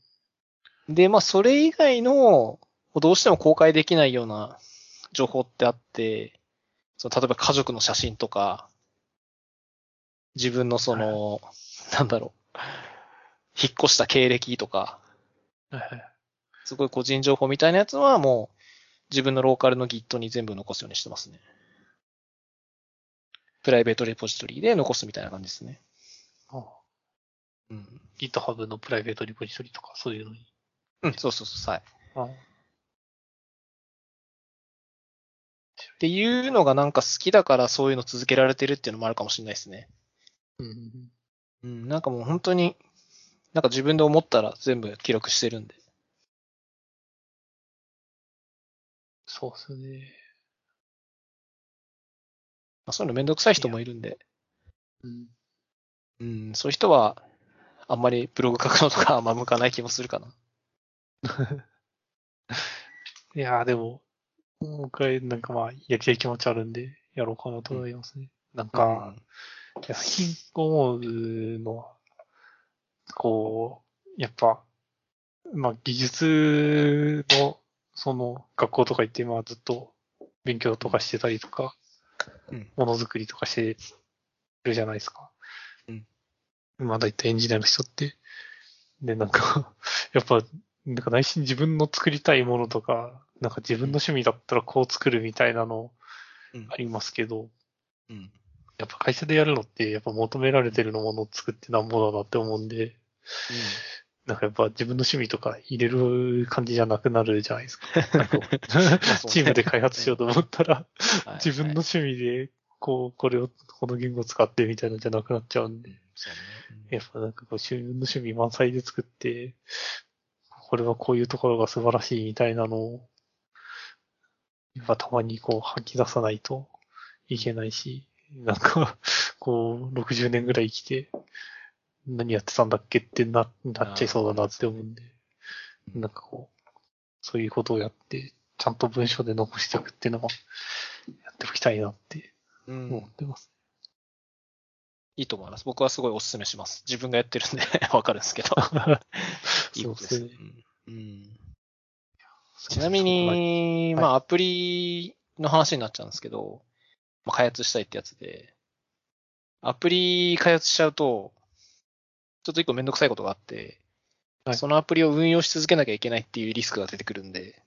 で、まあそれ以外の、どうしても公開できないような情報ってあって、その例えば家族の写真とか、自分のその、なんだろう、引っ越した経歴とか、はいはいすごい個人情報みたいなやつはもう自分のローカルの Git に全部残すようにしてますね。プライベートレポジトリで残すみたいな感じですね。あうん。GitHub のプライベートリポジトリとかそういうのに。うん、そうそうそう、はい。あっていうのがなんか好きだからそういうの続けられてるっていうのもあるかもしれないですね。うん。うん、なんかもう本当に、なんか自分で思ったら全部記録してるんで。そうですよね。まあ、そういうのめんどくさい人もいるんで、うん。うん、そういう人は、あんまりブログ書くのとかあんま向かない気もするかな。いやーでも、もう一回なんかまあ、やりたい気持ちあるんで、やろうかなと思いますね。なんか、いや最近思うのは、こう、やっぱ、まあ技術の、その、学校とか行って、まあずっと勉強とかしてたりとか、うんものづくりとかしてるじゃないですか。うん。まあ大体エンジニアの人って。で、なんか、やっぱ、なんか内心自分の作りたいものとか、なんか自分の趣味だったらこう作るみたいなのうんありますけど、うん。やっぱ会社でやるのって、やっぱ求められてるのものを作ってなんぼだなって思うんで、なんかやっぱ自分の趣味とか入れる感じじゃなくなるじゃないですか。チームで開発しようと思ったら、はい。自分の趣味で、こう、これを、この言語を使ってみたいなのじゃなくなっちゃうんで、やっぱなんかこう、自分の趣味満載で作って、これはこういうところが素晴らしいみたいなのを、やっぱたまにこう吐き出さないといけないし、なんか、こう、60年ぐらい生きて、何やってたんだっけってな、なっちゃいそうだなって思うんで、なんかこう、そういうことをやって、ちゃんと文章で残しておくっていうのは、やっておきたいなってうん思ってます。いいと思います。僕はすごいお勧めします。自分がやってるんで わかるんですけど。いいことです。そうっうんうんちなみ、に、まあアプリの話になっちゃうんですけど、まあ、開発したいってやつで、アプリ開発しちゃうと、ちょっと一個めんどくさいことがあって、はいそのアプリを運用し続けなきゃいけないっていうリスクが出てくるんで、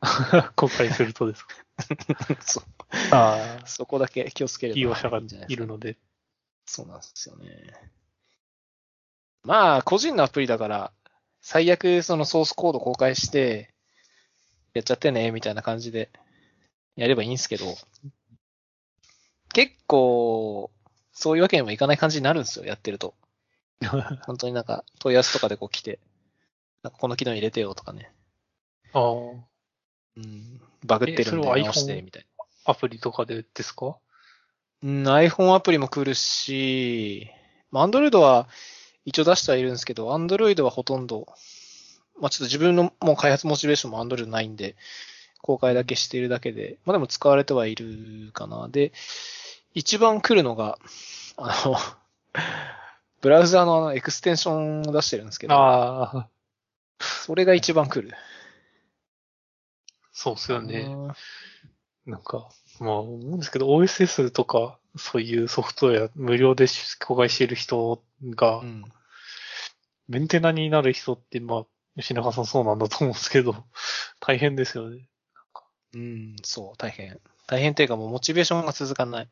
公開するとですか？そうああ、そこだけ気をつければ利用者がいいんじゃないですかいるので。そうなんですよね。まあ、個人のアプリだから、最悪そのソースコード公開して、やっちゃってね、みたいな感じでやればいいんですけど、結構、そういうわけにもいかない感じになるんですよ、やってると。本当になんか、問い合わせとかでこう来て、なんかこの機能入れてよとかね。あうん、バグってるんで直して？みたいあ、アプリとかでですか？な。うん、iPhone アプリも来るし、まあ、Android は一応出してはいるんですけど、Android はほとんど、まあ、ちょっと自分のもう開発モチベーションも Android ないんで、公開だけしているだけで、まあでも使われてはいるかな。で、一番来るのが、あの、ブラウザーのあのエクステンションを出してるんですけど、ああ、それが一番来る。そうっすよね。うんなんか、まあ思うんですけど、OSS とか、そういうソフトウェア無料で公開している人がう、ん。メンテナになる人って、まあ、吉永さんそうなんだと思うんですけど、大変ですよね。うん、そう、大変。大変っていうかもうモチベーションが続かない。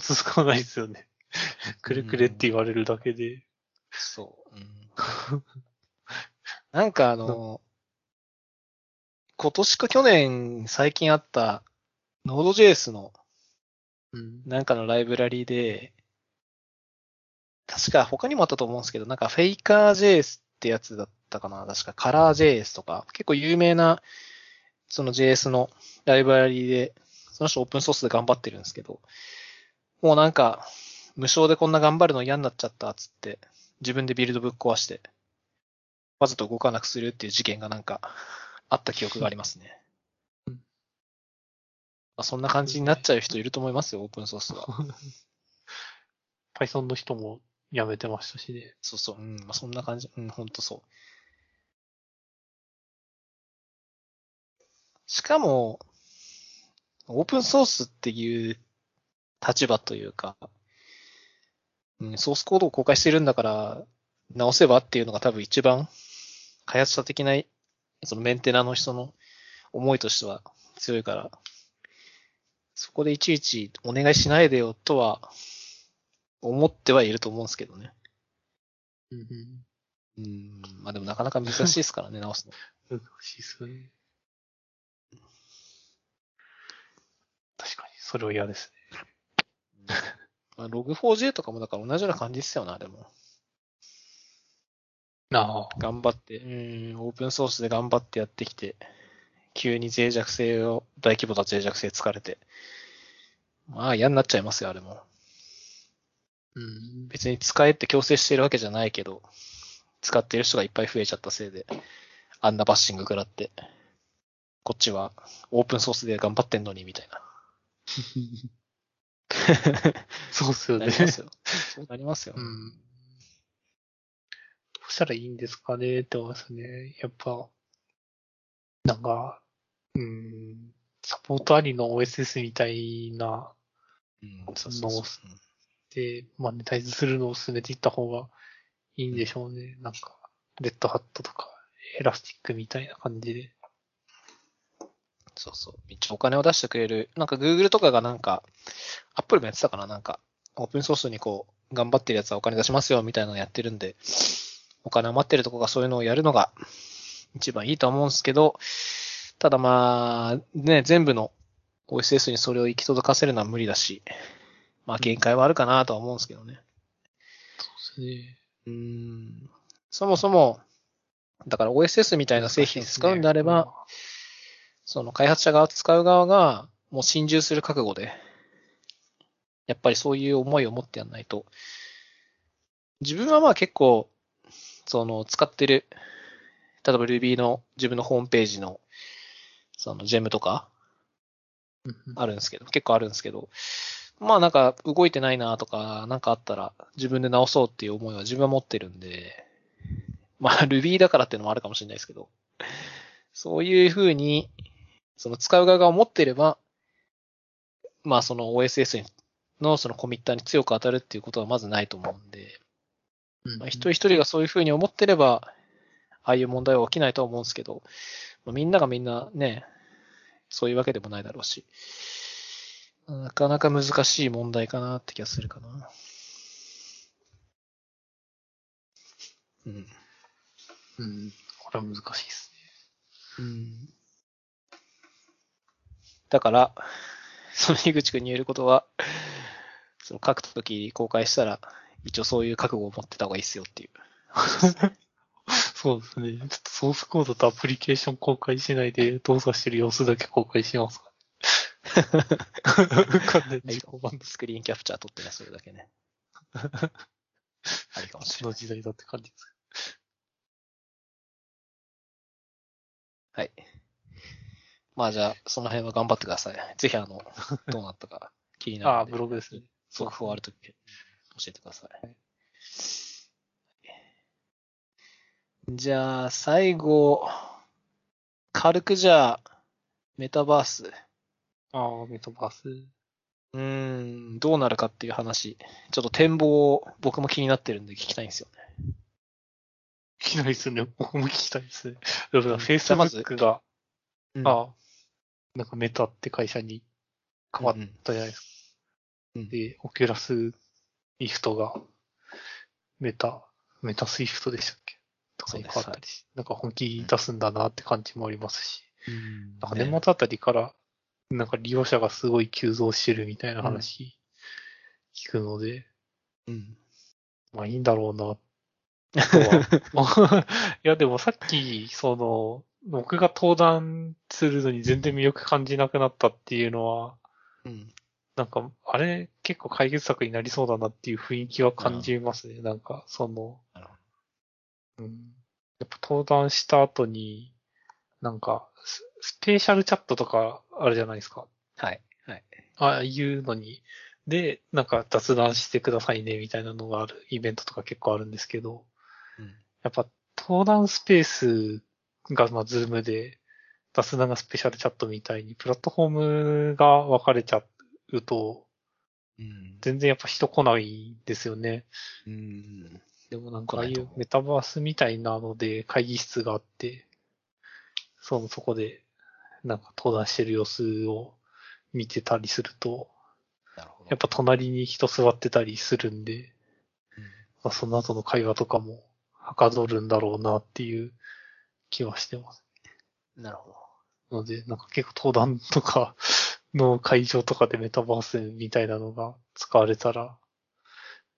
続かないですよね。くれくれって言われるだけで。そう。うん、なんかあの、今年か去年最近あった Node.js のうん。なんかのライブラリで、確か他にもあったと思うんですけど、なんか FakerJS ってやつだったかな確か ColorJS とか、結構有名なその JS のライブラリで、その人オープンソースで頑張ってるんですけど、もうなんか、無償でこんな頑張るの嫌になっちゃったっつって、自分でビルドぶっ壊して、わざと動かなくするっていう事件がなんか、あった記憶がありますね。うんまあ、そんな感じになっちゃう人いると思いますよ、オープンソースは。Python の人も辞めてましたしね。そうそう、うん、まあ、そんな感じ、うん、ほんとそう。しかも、オープンソースっていう立場というか、うん、ソースコードを公開してるんだから、直せばっていうのが多分一番開発者的な、そのメンテナの人の思いとしては強いから、そこでいちいちお願いしないでよとは思ってはいると思うんですけどね。うんうん。まあでもなかなか難しいですからね、直すの。難しいですよね。確かに、それは嫌ですね。まあ、Log4j とかもだから同じような感じですよな、でも。ああ。頑張って、うん、オープンソースで頑張ってやってきて、急に脆弱性を、大規模な脆弱性疲れて。まあ嫌になっちゃいますよ、あれも。うん。別に使えって強制してるわけじゃないけど、使ってる人がいっぱい増えちゃったせいで、あんなバッシング食らって、こっちはオープンソースで頑張ってんのに、みたいな。そうっすよねなり。ますよ。そうなりますよ。うん。どうしたらいいんですかねって思いますね。やっぱ、なんか、うん、サポートありの OSS みたいな、うん、そうそうそう。で、マネタイズするのを進めていった方がいいんでしょうね。なんか、レッドハットとか、エラスティックみたいな感じで。そうそう。めっちゃお金を出してくれる。なんか Google とかがなんか、Apple もやってたかななんか、オープンソースにこう、頑張ってるやつはお金出しますよみたいなのやってるんで、お金余ってるとこがそういうのをやるのが一番いいと思うんですけど、ただまあ、ね、全部の OSS にそれを行き届かせるのは無理だし、まあ限界はあるかなとは思うんですけどね。そうですね。うーん。そもそも、だから OSS みたいな製品使うんであれば、その開発者側、使う側が、もう心中する覚悟で、やっぱりそういう思いを持ってやんないと。自分はまあ結構、その使ってる、例えば Ruby の自分のホームページの、そのジェムとかあるんですけど、結構あるんですけど、まあなんか動いてないなとか、なんかあったら自分で直そうっていう思いは自分は持ってるんで、まあ Ruby だからっていうのもあるかもしれないですけど、そういうふうに、その使う側が思ってれば、まあその OSS のそのコミッターに強く当たるっていうことはまずないと思うんで、うんまあ、一人一人がそういうふうに思ってれば、ああいう問題は起きないとは思うんですけど、まあみんながみんなね、そういうわけでもないだろうし、なかなか難しい問題かなって気がするかな。うん。うん。これは難しいですうん。だから、その樋口くんに言えることは、その書くとき公開したら、一応そういう覚悟を持ってた方がいいっすよっていう。ね。そうですね。ちょっとソースコードとアプリケーション公開しないで動作してる様子だけ公開しますか完全に自己版スクリーンキャプチャー撮ってね、それだけね。ありかもしれない。の時代だって感じです。はい。まあじゃあ、その辺は頑張ってください。ぜひあの、どうなったか気になああ、るので。ブログですね。速報あるとき、教えてください。じゃあ、最後、軽くじゃあ、メタバース。ああ、メタバース。うーん、どうなるかっていう話。ちょっと展望を僕も気になってるんで聞きたいんですよね。聞きたいですね。僕も聞きたいですね。だから、フェイスじゃあまずブックが、うんああ、なんかメタって会社に変わったじゃないですか。うんで、オキュラスリフトが、メタ、メタスイフトでしたっけ？とかに変わったりし、なんか本気出すんだなって感じもありますし、うん。なんか年末あたりから、なんか利用者がすごい急増してるみたいな話聞くので、うん。まあいいんだろうな、とは。いやでもさっき、その、僕が登壇するのに全然魅力感じなくなったっていうのは、うん。なんか、あれ結構解決策になりそうだなっていう雰囲気は感じますね。なんか、その、うん。やっぱ登壇した後に、なんかス、 SpatialChat とかあるじゃないですか。はい。はい。ああいうのに、で、なんか雑談してくださいねみたいなのがあるイベントとか結構あるんですけど、うん。やっぱ登壇スペースが、まあ、ズームで、雑談が SpatialChat みたいに、プラットフォームが分かれちゃうと、うん。全然やっぱ人来ないんですよね。うん。でもなんかああいううメタバースみたいなので会議室があって、そのそこでなんか登壇してる様子を見てたりすると、なるほど。やっぱ隣に人座ってたりするんで、うんまあ、その後の会話とかもはかどるんだろうなっていう気はしてます。なるほど。ので、なんか結構登壇とか の会場とかでメタバースみたいなのが使われたら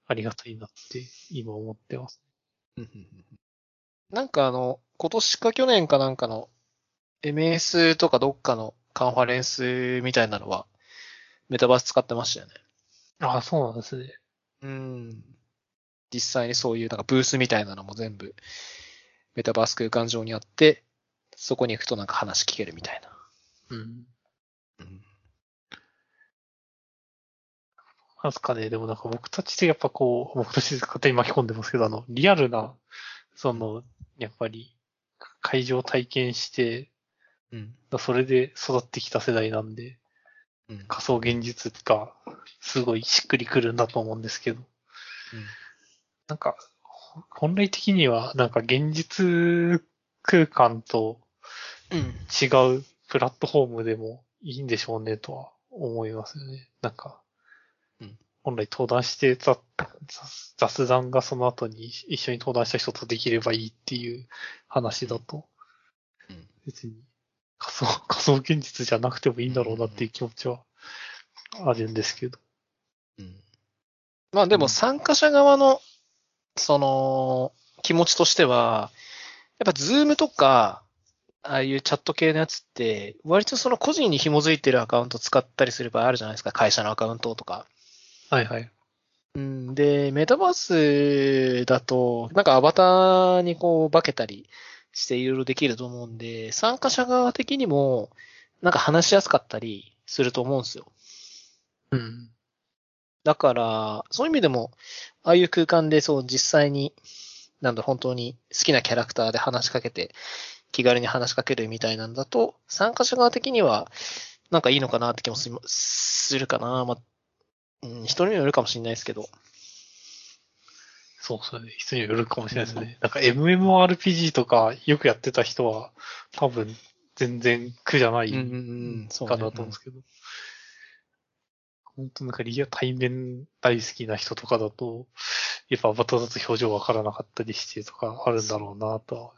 ありがたいなって今思ってます。なんかあの、今年か去年かなんかの MS とかどっかのカンファレンスみたいなのはメタバース使ってましたよね。ああ、そうなんですね。うん。実際にそういうなんかブースみたいなのも全部メタバース空間上にあって、そこに行くとなんか話聞けるみたいな。うん。うん。なんすかね、でもなんか僕たちってやっぱこう、僕たち勝手に巻き込んでますけど、あの、リアルな、その、やっぱり、会場を体験して、うん。それで育ってきた世代なんで、うん。仮想現実がすごいしっくりくるんだと思うんですけど、なんか、ほ本来的には、なんか現実空間とうん。違うプラットフォームでもいいんでしょうねとは思いますよね。なんか、うん本来登壇して雑雑雑談がその後に一緒に登壇した人とできればいいっていう話だと、うん別に仮想、仮想現実じゃなくてもいいんだろうなっていう気持ちはあるんですけど。うん。まあでも参加者側の、その、気持ちとしては、やっぱズームとか、ああいうチャット系のやつって、割とその個人に紐づいてるアカウント使ったりする場合あるじゃないですか。会社のアカウントとか。はいはい。うん、で、メタバースだと、なんかアバターにこう化けたりしていろいろできると思うんで、参加者側的にも、なんか話しやすかったりすると思うんですよ。うん。だから、そういう意味でも、ああいう空間でそう実際に、なんだ、本当に好きなキャラクターで話しかけて、気軽に話しかけるみたいなんだと、参加者側的には、なんかいいのかなって気もすするかな。まあ、うん、人によるかもしれないですけど。そうですね。人によるかもしれないですね。なんか MMORPG とかよくやってた人は多分全然苦じゃないかなと思うんですけど。本当なんかリア対面大好きな人とかだと、やっぱアバターだと表情わからなかったりしてとかあるんだろうなとは。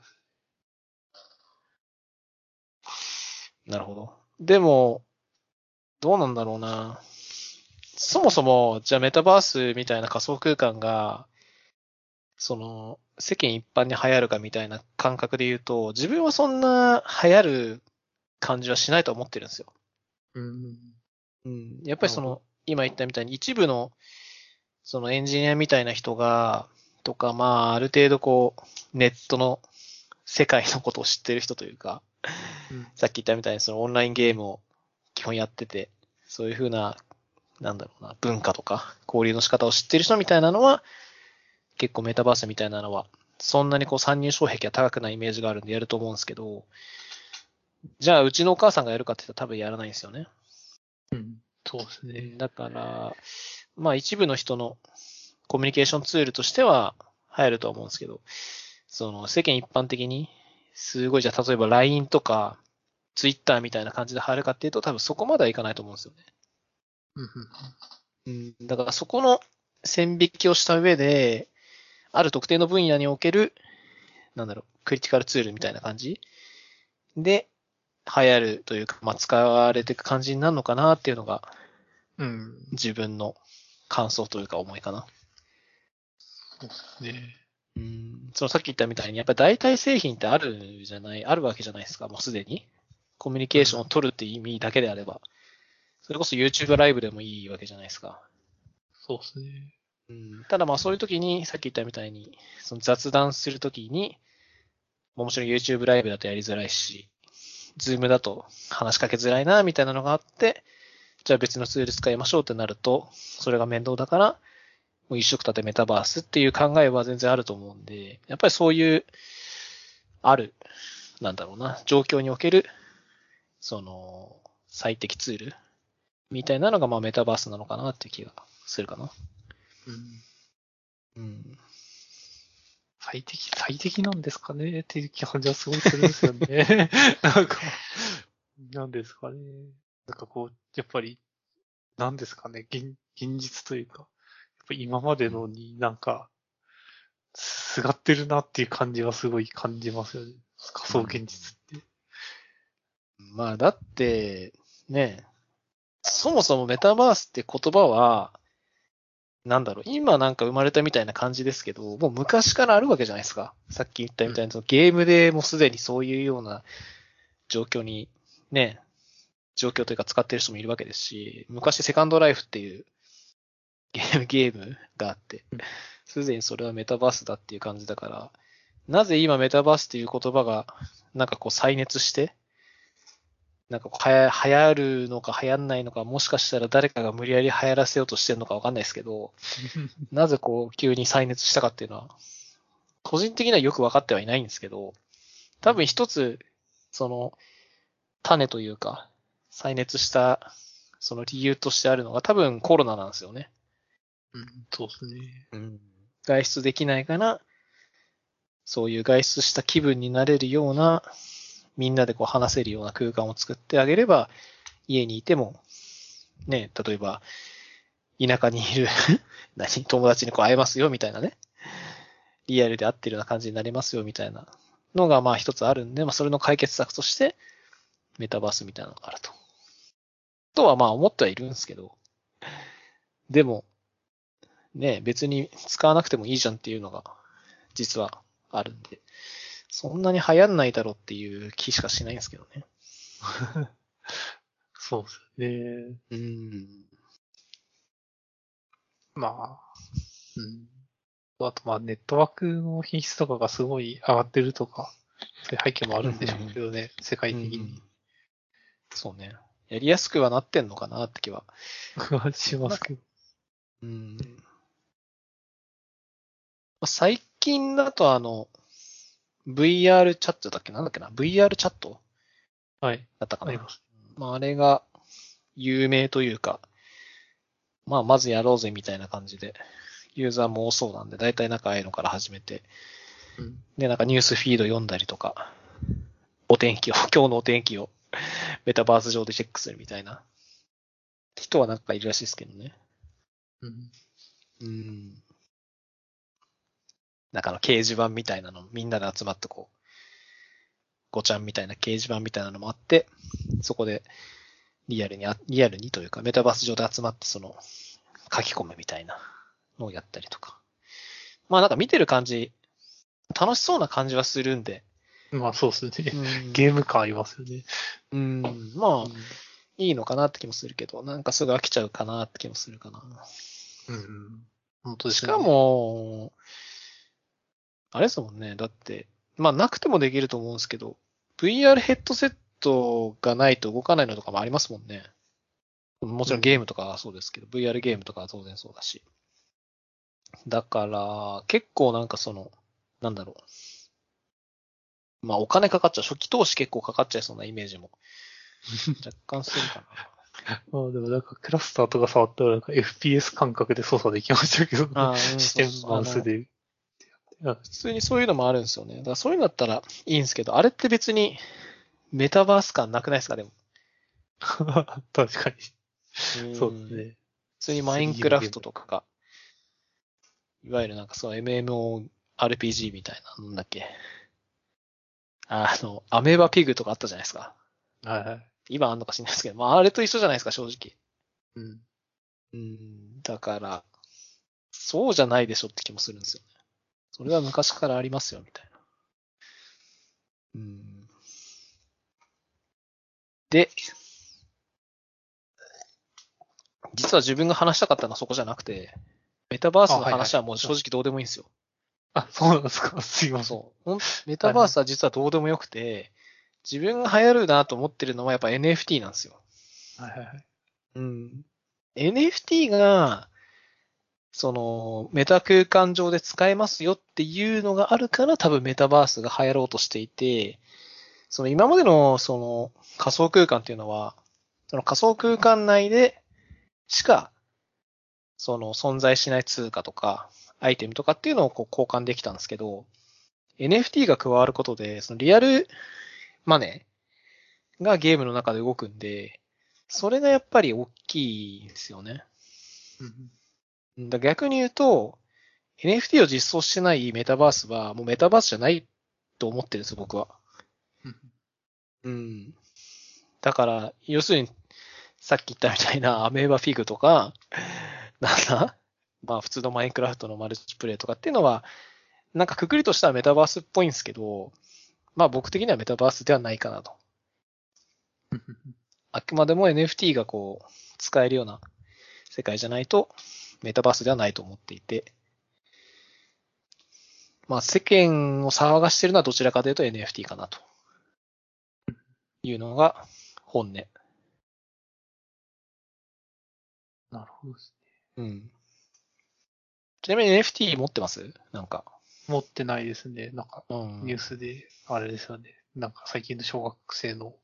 なるほど。でも、どうなんだろうな。そもそも、じゃあメタバースみたいな仮想空間が、その、世間一般に流行るかみたいな感覚で言うと、自分はそんな流行る感じはしないと思ってるんですよ。うん。うん。やっぱりその、今言ったみたいに一部の、そのエンジニアみたいな人が、とか、まあ、ある程度こう、ネットの世界のことを知ってる人というか、うんさっき言ったみたいにそのオンラインゲームを基本やってて、そういうふうな、なんだろうな、文化とか交流の仕方を知ってる人みたいなのは、結構メタバースみたいなのは、そんなにこう参入障壁が高くないイメージがあるんでやると思うんですけど、じゃあうちのお母さんがやるかって言ったら多分やらないんですよね。うん。そうですね。だから、まあ一部の人のコミュニケーションツールとしては流行るとは思うんですけど、その世間一般的に、すごいじゃあ例えば LINE とか Twitter みたいな感じで流行るかっていうと多分そこまではいかないと思うんですよね。うん、だからそこの線引きをした上で、ある特定の分野における、なんだろう、クリティカルツールみたいな感じで流行るというか、まあ使われていく感じになるのかなっていうのがうん。自分の感想というか思いかな。そうですね。うん、そのさっき言ったみたいに、やっぱり代替製品ってあるじゃない、あるわけじゃないですか、もうすでに。コミュニケーションを取るって意味だけであれば。それこそ YouTube ライブでもいいわけじゃないですか。そうですね。うん、ただまあそういう時に、さっき言ったみたいに、その雑談する時に、もちろん YouTube ライブだとやりづらいし、Zoom だと話しかけづらいな、みたいなのがあって、じゃあ別のツール使いましょうってなると、それが面倒だから、もう一色立てメタバースっていう考えは全然あると思うんで、やっぱりそういう、ある、なんだろうな、状況における、その、最適ツールみたいなのがまあメタバースなのかなっていう気がするかな。うん。うん。最適、最適なんですかね？っていう感じはすごいするんですよね。なんか、なんですかね？なんかこう、やっぱり、なんですかね、現現実というか、やっぱ今までのになんか、すがってるなっていう感じはすごい感じますよね。仮想現実って。まあ、だって、ね、そもそもメタバースって言葉は、なんだろう、今なんか生まれたみたいな感じですけど、もう昔からあるわけじゃないですか。さっき言ったみたいに、そのゲームでもうすでにそういうような状況に、ね、状況というか使ってる人もいるわけですし、昔セカンドライフっていうゲーム、ゲームがあってうん、すでにそれはメタバースだっていう感じだから、なぜ今メタバースっていう言葉が、なんかこう再熱して、なんかはや流行るのか流行んないのか、もしかしたら誰かが無理やり流行らせようとしてるのかわかんないですけど、なぜこう急に再熱したかっていうのは、個人的にはよくわかってはいないんですけど、多分一つ、その、種というか、再熱した、その理由としてあるのが多分コロナなんですよね。うん、そうですね。うん。外出できないから、そういう外出した気分になれるような、みんなでこう話せるような空間を作ってあげれば、家にいても、ね、例えば、田舎にいる 何、友達にこう会えますよ、みたいなね。リアルで会ってるような感じになれますよ、みたいなのが、まあ一つあるんで、まあそれの解決策として、メタバースみたいなのがあると。とはまあ思ってはいるんですけど、でも、ね、別に使わなくてもいいじゃんっていうのが、実はあるんで、そんなに流行んないだろうっていう気しかしないんですけどね。そうですね。うん。まあ、うん。あと、まあ、ネットワークの品質とかがすごい上がってるとか、そういう背景もあるんでしょうけどね、世界的に。そうね。やりやすくはなってんのかなって気は。しますけど。うん。最近だとあの、VR チャットだっけ？なんだっけな ?VR チャット？はい。だったかな？あります。まあ、あれが有名というか、まあ、まずやろうぜみたいな感じで、ユーザーも多そうなんで、だいたいなんかああいうのから始めて、うん。で、なんかニュースフィード読んだりとか、お天気を、今日のお天気をメタバース上でチェックするみたいな人はなんかいるらしいですけどね。うん。うん。なんかあの掲示板みたいなの、みんなで集まってこう、ごちゃんみたいな掲示板みたいなのもあって、そこでリアルにあ、リアルにというかメタバース上で集まってその書き込むみたいなのをやったりとか。まあなんか見てる感じ、楽しそうな感じはするんで。まあそうですね。うんゲーム感ありますよね。うん、まあ、いいのかなって気もするけど、なんかすぐ飽きちゃうかなって気もするかな。うん。本当ですね。しか、も、あれですもんね。だって、まあなくてもできると思うんですけど、VR ヘッドセットがないと動かないのとかもありますもんね。もちろんゲームとかはそうですけど、VR ゲームとかは当然そうだし。だから、結構なんかその、なんだろう。まあお金かかっちゃう。初期投資結構かかっちゃいそうなイメージも 若干するかな。まあでもなんかクラスターとか触ったらなんか FPS 感覚で操作できましたけど、あーうん視点そうそうマウスで。あ普通にそういうのもあるんですよね。だからそういうのだったらいいんですけど、あれって別にメタバース感なくないですか？でも。確かに。そうですね。ね。普通にマインクラフトとかが、いわゆるなんかそう MMORPG みたいな、なんだっけ。あの、アメーバピグとかあったじゃないですか。はいはい。今あんのか知んないですけど、まああれと一緒じゃないですか、正直。うん。うん、だから、そうじゃないでしょって気もするんですよね。それは昔からありますよ、みたいな。うん。で、実は自分が話したかったのはそこじゃなくて、メタバースの話はもう正直どうでもいいんですよ。あ、そうなんですか？すいませんメタバースは実はどうでもよくて、自分が流行るなと思ってるのはやっぱ NFT なんですよ。はいはいはい。うん。NFT が、その、メタ空間上で使えますよっていうのがあるから多分メタバースが流行ろうとしていて、その今までのその仮想空間っていうのは、その仮想空間内でしか、その存在しない通貨とか、アイテムとかっていうのをこう交換できたんですけど、NFT が加わることで、そのリアルマネーがゲームの中で動くんで、それがやっぱり大きいんですよね。うんだ逆に言うと、NFT を実装してないメタバースは、もうメタバースじゃないと思ってるんですよ、僕は。うんうん。だから、要するに、さっき言ったみたいなアメーバフィグとか、なんだまあ普通のマインクラフトのマルチプレイとかっていうのは、なんかくくりとしてはメタバースっぽいんですけど、まあ僕的にはメタバースではないかなと。あくまでも NFT がこう、使えるような世界じゃないと、メタバースではないと思っていて、まあ世間を騒がしてるのはどちらかというと NFT かなと。いうのが本音。なるほどですうん。ちなみに NFT 持ってます？なんか。ね。持ってないですね。なんか、うん。ニュースで、あれですよね。なんか最近の小学生の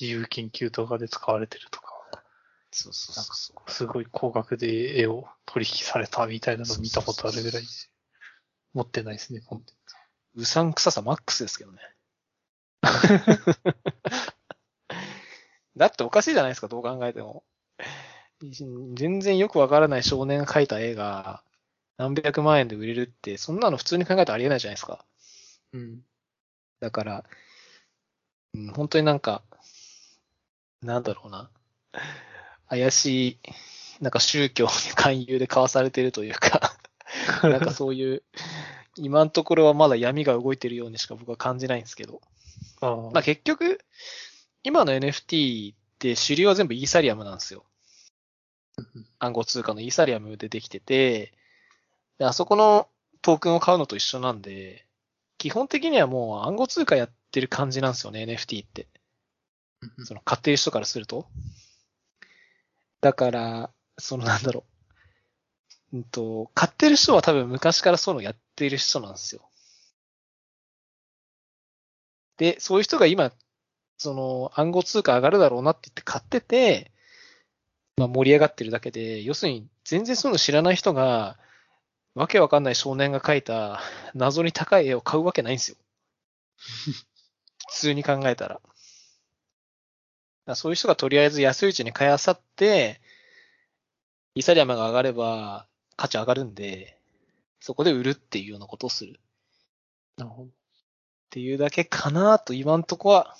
自由研究とかで使われてるとか、そうそうそうそう。すごい高額で絵を取引されたみたいなの見たことあるぐらいで、持ってないですね、コンテンツ。うさんくささマックスですけどね。だっておかしいじゃないですか、どう考えても。全然よくわからない少年が描いた絵が何百万円で売れるって、そんなの普通に考えたらありえないじゃないですか。うん。だから、うん、本当になんか、なんだろうな。怪しい、なんか宗教に勧誘で買わされてるというか、なんかそういう、今のところはまだ闇が動いてるようにしか僕は感じないんですけど。ああまあ結局、今の NFT って主流は全部イーサリアムなんですよ。暗号通貨のイーサリアムでできてて、であそこのトークンを買うのと一緒なんで、基本的にはもう暗号通貨やってる感じなんですよね、NFT って。その買ってる人からすると。だから、そのなんだろう。うんと、買ってる人は多分昔からそういうのやってる人なんですよ。で、そういう人が今、その暗号通貨上がるだろうなって言って買ってて、まあ盛り上がってるだけで、要するに全然そういうの知らない人が、わけわかんない少年が描いた謎に高い絵を買うわけないんですよ。普通に考えたら。だそういう人がとりあえず安いうちに買いあさって、イーサリアムが上がれば価値上がるんで、そこで売るっていうようなことをする。なるほど。っていうだけかなと今んとこは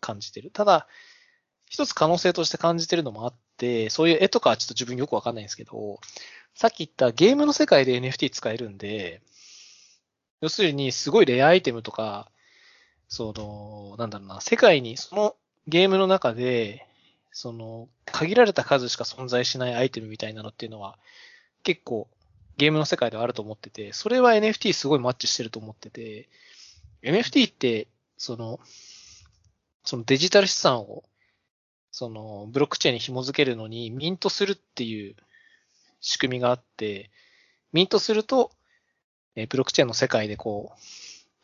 感じてる。ただ、一つ可能性として感じてるのもあって、そういう絵とかはちょっと自分よくわかんないんですけど、さっき言ったゲームの世界で NFT 使えるんで、要するにすごいレアアイテムとか、その、なんだろうな、世界にそのゲームの中で、その、限られた数しか存在しないアイテムみたいなのっていうのは、結構ゲームの世界ではあると思ってて、それは NFT すごいマッチしてると思ってて、NFT って、その、そのデジタル資産を、その、ブロックチェーンに紐付けるのに、ミントするっていう仕組みがあって、ミントすると、えブロックチェーンの世界でこう、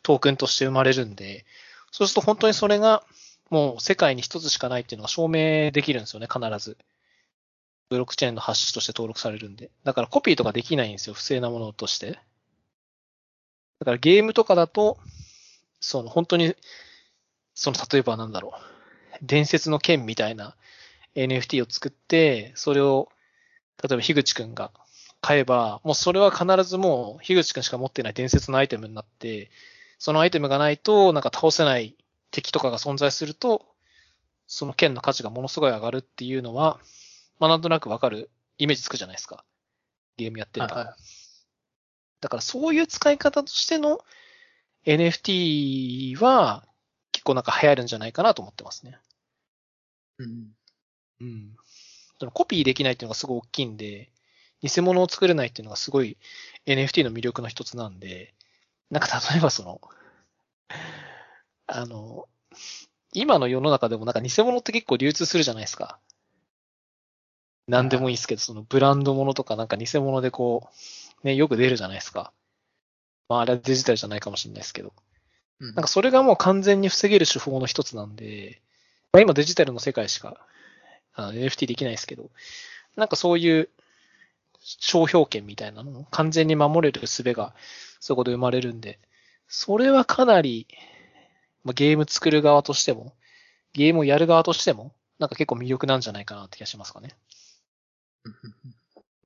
トークンとして生まれるんで、そうすると本当にそれが、もう世界に一つしかないっていうのが証明できるんですよね、必ず。ブロックチェーンのハッシュとして登録されるんで。だからコピーとかできないんですよ、不正なものとして。だからゲームとかだと、その本当に、その例えばなんだろう、伝説の剣みたいな NFT を作って、それを、例えば樋口くんが買えば、もうそれは必ずもう樋口くんしか持ってない伝説のアイテムになって、そのアイテムがないと、なんか倒せない敵とかが存在すると、その剣の価値がものすごい上がるっていうのは、まあなんとなくわかる、イメージつくじゃないですか。ゲームやってれば。はいはいだからそういう使い方としての NFT は結構なんか流行るんじゃないかなと思ってますね。うん。うん。そのコピーできないっていうのがすごい大きいんで、偽物を作れないっていうのがすごい NFT の魅力の一つなんで、なんか例えばその、あの、今の世の中でもなんか偽物って結構流通するじゃないですか。なんでもいいですけど、そのブランド物とかなんか偽物でこう、ね、よく出るじゃないですか。まああれはデジタルじゃないかもしれないですけど。うんなんかそれがもう完全に防げる手法の一つなんで、まあ今デジタルの世界しかあの NFT できないですけど、なんかそういう商標権みたいなのを完全に守れる術がそこで生まれるんで、それはかなり、まあ、ゲーム作る側としても、ゲームをやる側としても、なんか結構魅力なんじゃないかなって気がしますかね。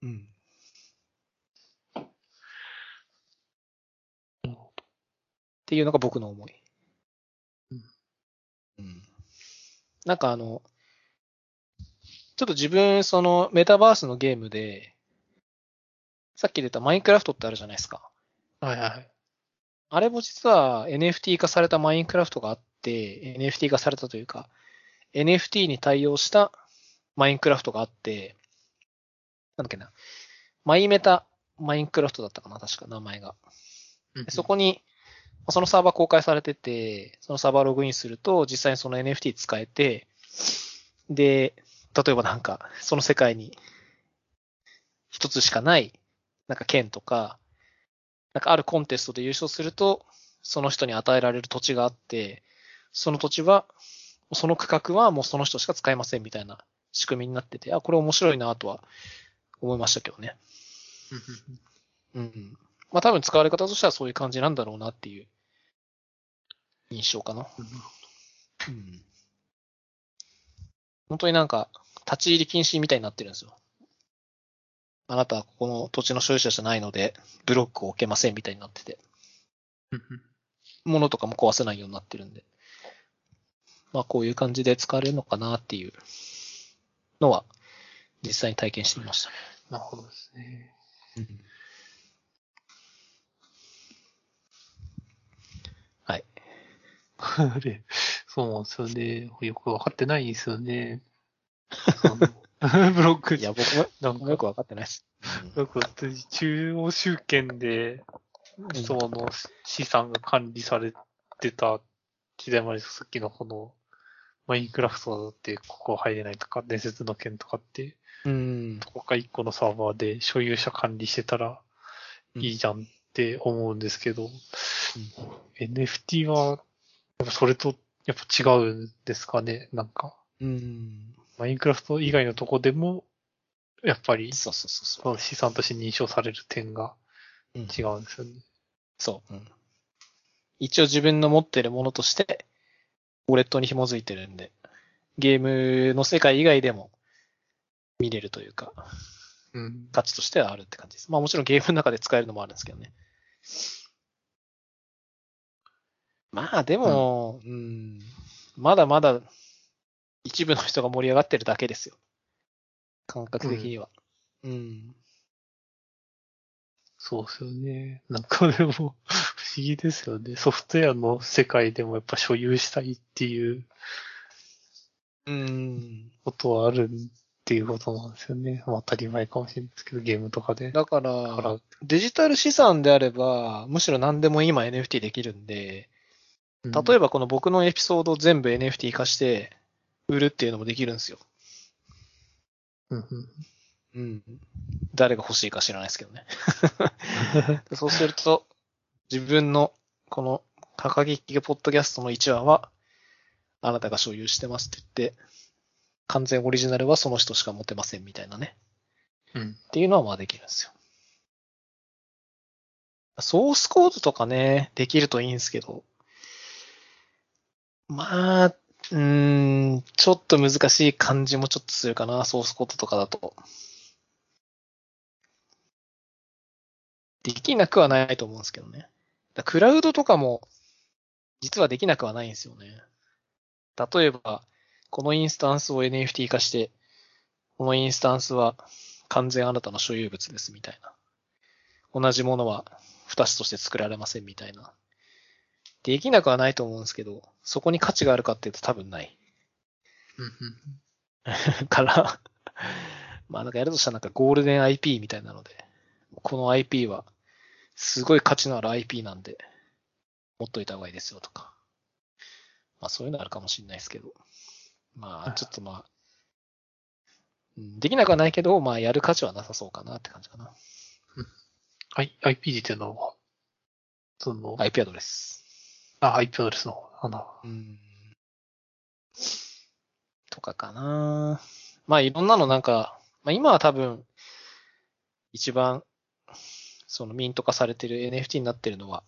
うんうん。っていうのが僕の思い。うんうん。なんかあの、ちょっと自分、そのメタバースのゲームで、さっき出たマインクラフトってあるじゃないですか。はいはい。あれも実は NFT 化されたマインクラフトがあって、NFT 化されたというか、NFT に対応したマインクラフトがあって、なんだっけな。マイメタマインクラフトだったかな確か名前が。そこに、まあそのサーバー公開されてて、そのサーバーログインすると、実際にその NFT 使えて、で、例えばなんか、その世界に一つしかない、なんか剣とか、なんかあるコンテストで優勝すると、その人に与えられる土地があって、その土地は、その区画はもうその人しか使えませんみたいな仕組みになってて、あ、これ面白いなとは思いましたけどね。うん。まあ多分使われ方としてはそういう感じなんだろうなっていう印象かな。うんうん。本当になんか、立ち入り禁止みたいになってるんですよ。あなたはここの土地の所有者じゃないので、ブロックを置けませんみたいになってて、物とかも壊せないようになってるんで。まあこういう感じで使われるのかなっていうのは、実際に体験してみました。なるほどですね。はい。あれ、そうなんですよね。よくわかってないんですよね。ブロック、いや、僕もなんか、よくわかってないです。なんか中央集権で、んその資産が管理されてた時代までさっきのこの、マインクラフトってここ入れないとか、伝説の剣とかって、うん。ここが一個のサーバーで所有者管理してたらいいじゃんって思うんですけど、NFT は、やっぱそれと、やっぱ違うんですかね、なんか。うん。マインクラフト以外のとこでも、やっぱり、そうそうそうそう。資産として認証される点がうん違うんですよね。そう。うん一応自分の持ってるものとして、ウォレットに紐づいてるんで、ゲームの世界以外でも見れるというか、うん。価値としてはあるって感じです。まあもちろんゲームの中で使えるのもあるんですけどね。まあでも、うん、まだまだ一部の人が盛り上がってるだけですよ。感覚的には。うん。そうですよね。なんかでも、不思議ですよね。ソフトウェアの世界でもやっぱ所有したいっていううん。ことはあるっていうことなんですよね。まあ当たり前かもしれないですけど、ゲームとかで。だか、らら、デジタル資産であれば、むしろ何でも今 NFT できるんで、例えば、ばこの僕のエピソードを全部 NFT 化して売るっていうのもできるんですよ。うんうんうん。誰が欲しいか知らないですけどね。そうすると、自分のこの、カカギキポッドキャストの1話は、あなたが所有してますって言って、完全オリジナルはその人しか持てませんみたいなね。うん。っていうのはまあできるんですよ。ソースコードとかね、できるといいんですけど、まあ、うん、ちょっと難しい感じもちょっとするかな、ソースコードとかだと。できなくはないと思うんですけどね。だクラウドとかも、実はできなくはないんですよね。例えば、このインスタンスを NFT 化して、このインスタンスは完全あなたの所有物ですみたいな。同じものは二つとして作られませんみたいな。できなくはないと思うんですけど、そこに価値があるかっていうと多分ない。うんうんから、まあなんかやるとしたらなんかゴールデン IP みたいなので、この IP はすごい価値のある IP なんで、持っといた方がいいですよとか。まあそういうのあるかもしれないですけど。まあちょっとまあ、うんできなくはないけど、まあやる価値はなさそうかなって感じかな。I、IP っていうのは、その、IP アドレス。あ、IP アドレスの方かな。うん。とかかな。まあいろんなのなんか、まあ今は多分、一番、そのミント化されてる NFT になってるのは、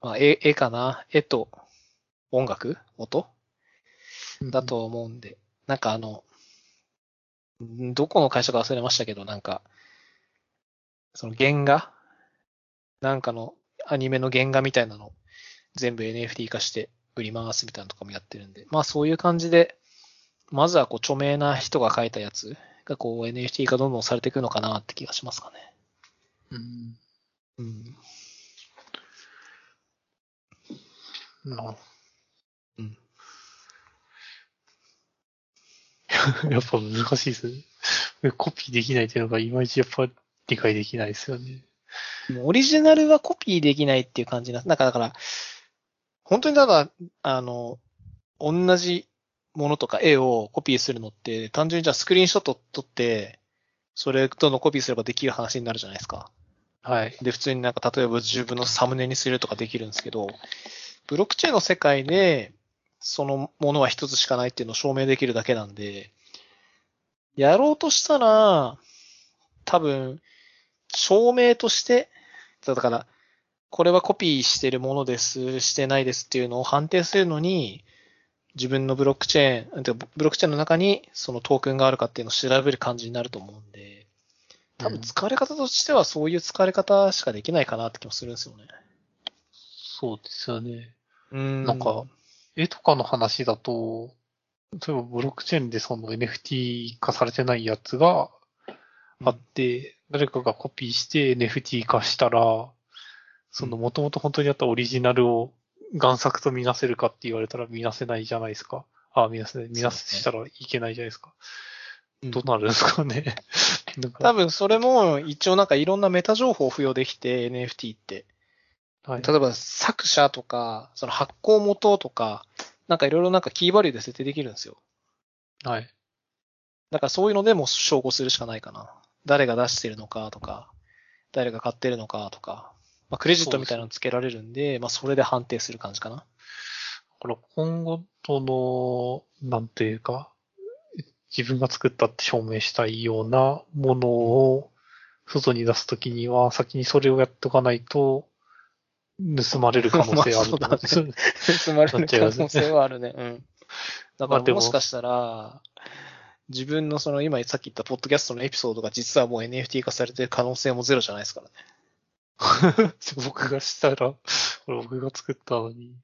まあ絵、絵かな。絵と音楽？音？だと思うんで、なんかあの、んどこの会社か忘れましたけど、なんか、その原画？なんかのアニメの原画みたいなの全部 NFT 化して売り回すみたいなのとかもやってるんで、まあそういう感じで、まずはこう著名な人が書いたやつがこう NFT 化どんどんされていくのかなって気がしますかね。うん。うん。なうん。やっぱ難しいですね。コピーできないっていうのがいまいちやっぱ理解できないですよね。オリジナルはコピーできないっていう感じな。なんかだから、本当にただ、あの、同じものとか絵をコピーするのって、単純にじゃあスクリーンショット撮って、それどんどんコピーすればできる話になるじゃないですか。はい。で、普通になんか例えば自分のサムネにするとかできるんですけど、ブロックチェーンの世界で、そのものは一つしかないっていうのを証明できるだけなんで、やろうとしたら、多分、証明として、だから、これはコピーしてるものです、してないですっていうのを判定するのに、自分のブロックチェーン、ブロックチェーンの中にそのトークンがあるかっていうのを調べる感じになると思うんで、多分使われ方としてはそういう使われ方しかできないかなって気もするんですよね。そうですよね。うんなんか、絵とかの話だと、例えばブロックチェーンでその NFT 化されてないやつがあって、誰かがコピーして NFT 化したら、その元々本当にあったオリジナルを贋作とみなせるかって言われたら見なせないじゃないですか。あ、見なせない。見なせしたらいけないじゃないですか。うんどうなるんですかね。多分それも一応なんかいろんなメタ情報を付与できて NFT って。はい、例えば作者とか、その発行元とか、なんかいろいろなんかキーバリューで設定できるんですよ。はい。だからそういうのでも証拠するしかないかな。誰が出してるのかとか、誰が買ってるのかとか、まあクレジットみたいなのつけられるんで、まあそれで判定する感じかな。だから今後との、なんていうか、自分が作ったって証明したいようなものを外に出すときには、先にそれをやっとかないと、盗まれる可能性あると思うんですよね。盗まれる可能性はあるね。うん。だからもしかしたら、自分のその今さっき言ったポッドキャストのエピソードが実はもう NFT 化されてる可能性もゼロじゃないですからね。僕がしたら、これ僕が作ったのに、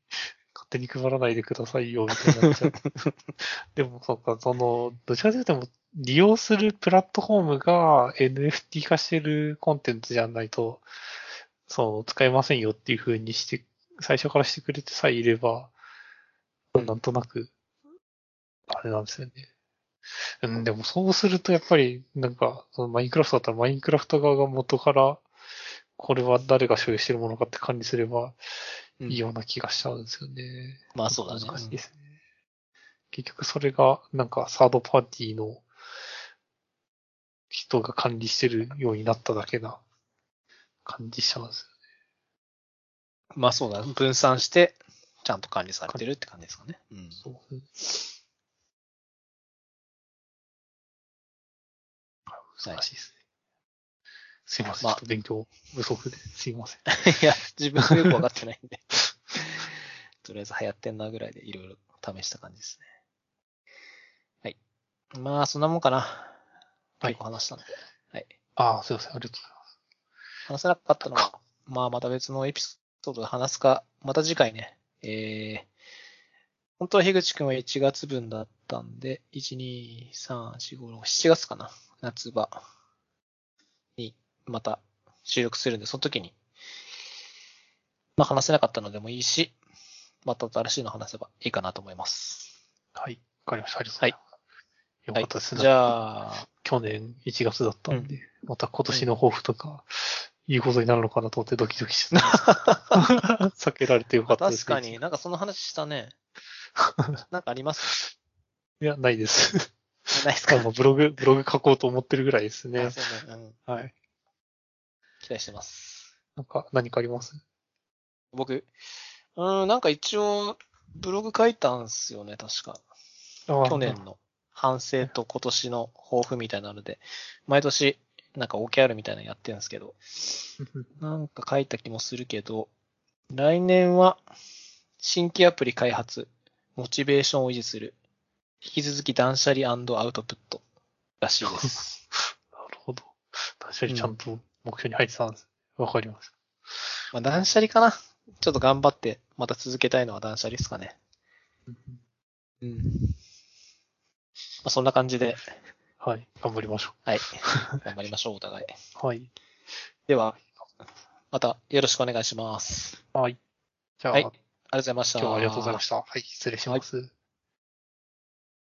勝手に配らないでくださいよ、みたいになっちゃう。でも、そうか、その、どちらかというと、利用するプラットフォームが NFT 化してるコンテンツじゃないと、そう、使えませんよっていう風にして、最初からしてくれてさえいれば、なんとなく、あれなんですよね。うん、でもそうするとやっぱり、なんか、そのマインクラフトだったらマインクラフト側が元から、これは誰が所有してるものかって管理すればうんいいような気がしちゃうんですよね。まあそうだね難しいですね。結局それが、なんかサードパーティーの人が管理してるようになっただけな感じしちゃうんですまあそうだ。分散して、ちゃんと管理されてるって感じですかね。うん。よ。そう。難しいですね。すいません。まあちょっと勉強不足ですいません。いや、自分もよくわかってないんで。とりあえず流行ってんなぐらいでいろいろ試した感じですね。はい。まあ、そんなもんかな。はい結構話したんで。はい。ああ、すいません。ありがとうございます。話せなかったのは、まあ、また別のエピソードで話すか、また次回ね。えー、本当は樋口くんは1月分だったんで、1、2、3、4、5、6、7月かな。夏場にまた収録するんで、その時に、まあ話せなかったのでもいいし、また新しいの話せばいいかなと思います。はい。わかりました。ありがとうございます。よかったですね。じゃあ、去年1月だったんで、また今年の抱負とか、いうことになるのかなと思ってドキドキしてた。避けられてよかったです。確かに。なんかその話したね。なんかあります？いや、ないです。ないですか？ブログ、ブログ書こうと思ってるぐらいですねあ。そうね。うん。はい。期待してます。なんか、何かあります？僕、うーん、なんか一応、ブログ書いたんすよね、確か。あ去年の反省と今年の抱負みたいなので、毎年、なんか OKR みたいなのやってるんですけど、なんか書いた気もするけど、来年は新規アプリ開発、モチベーションを維持する、引き続き断捨離アウトプットらしいです。なるほど。確かにちゃんと目標に入ってたんです。わ、かりましまあ断捨離かなちょっと頑張って、また続けたいのは断捨離ですかね。た。うん。まあそんな感じで、はい。頑張りましょはい。頑張りましょう、お互い。う。はい。では、またよろしくお願いします。はい。じゃあ、はいありがとうございました。今日はありがとうございました。はい。失礼します。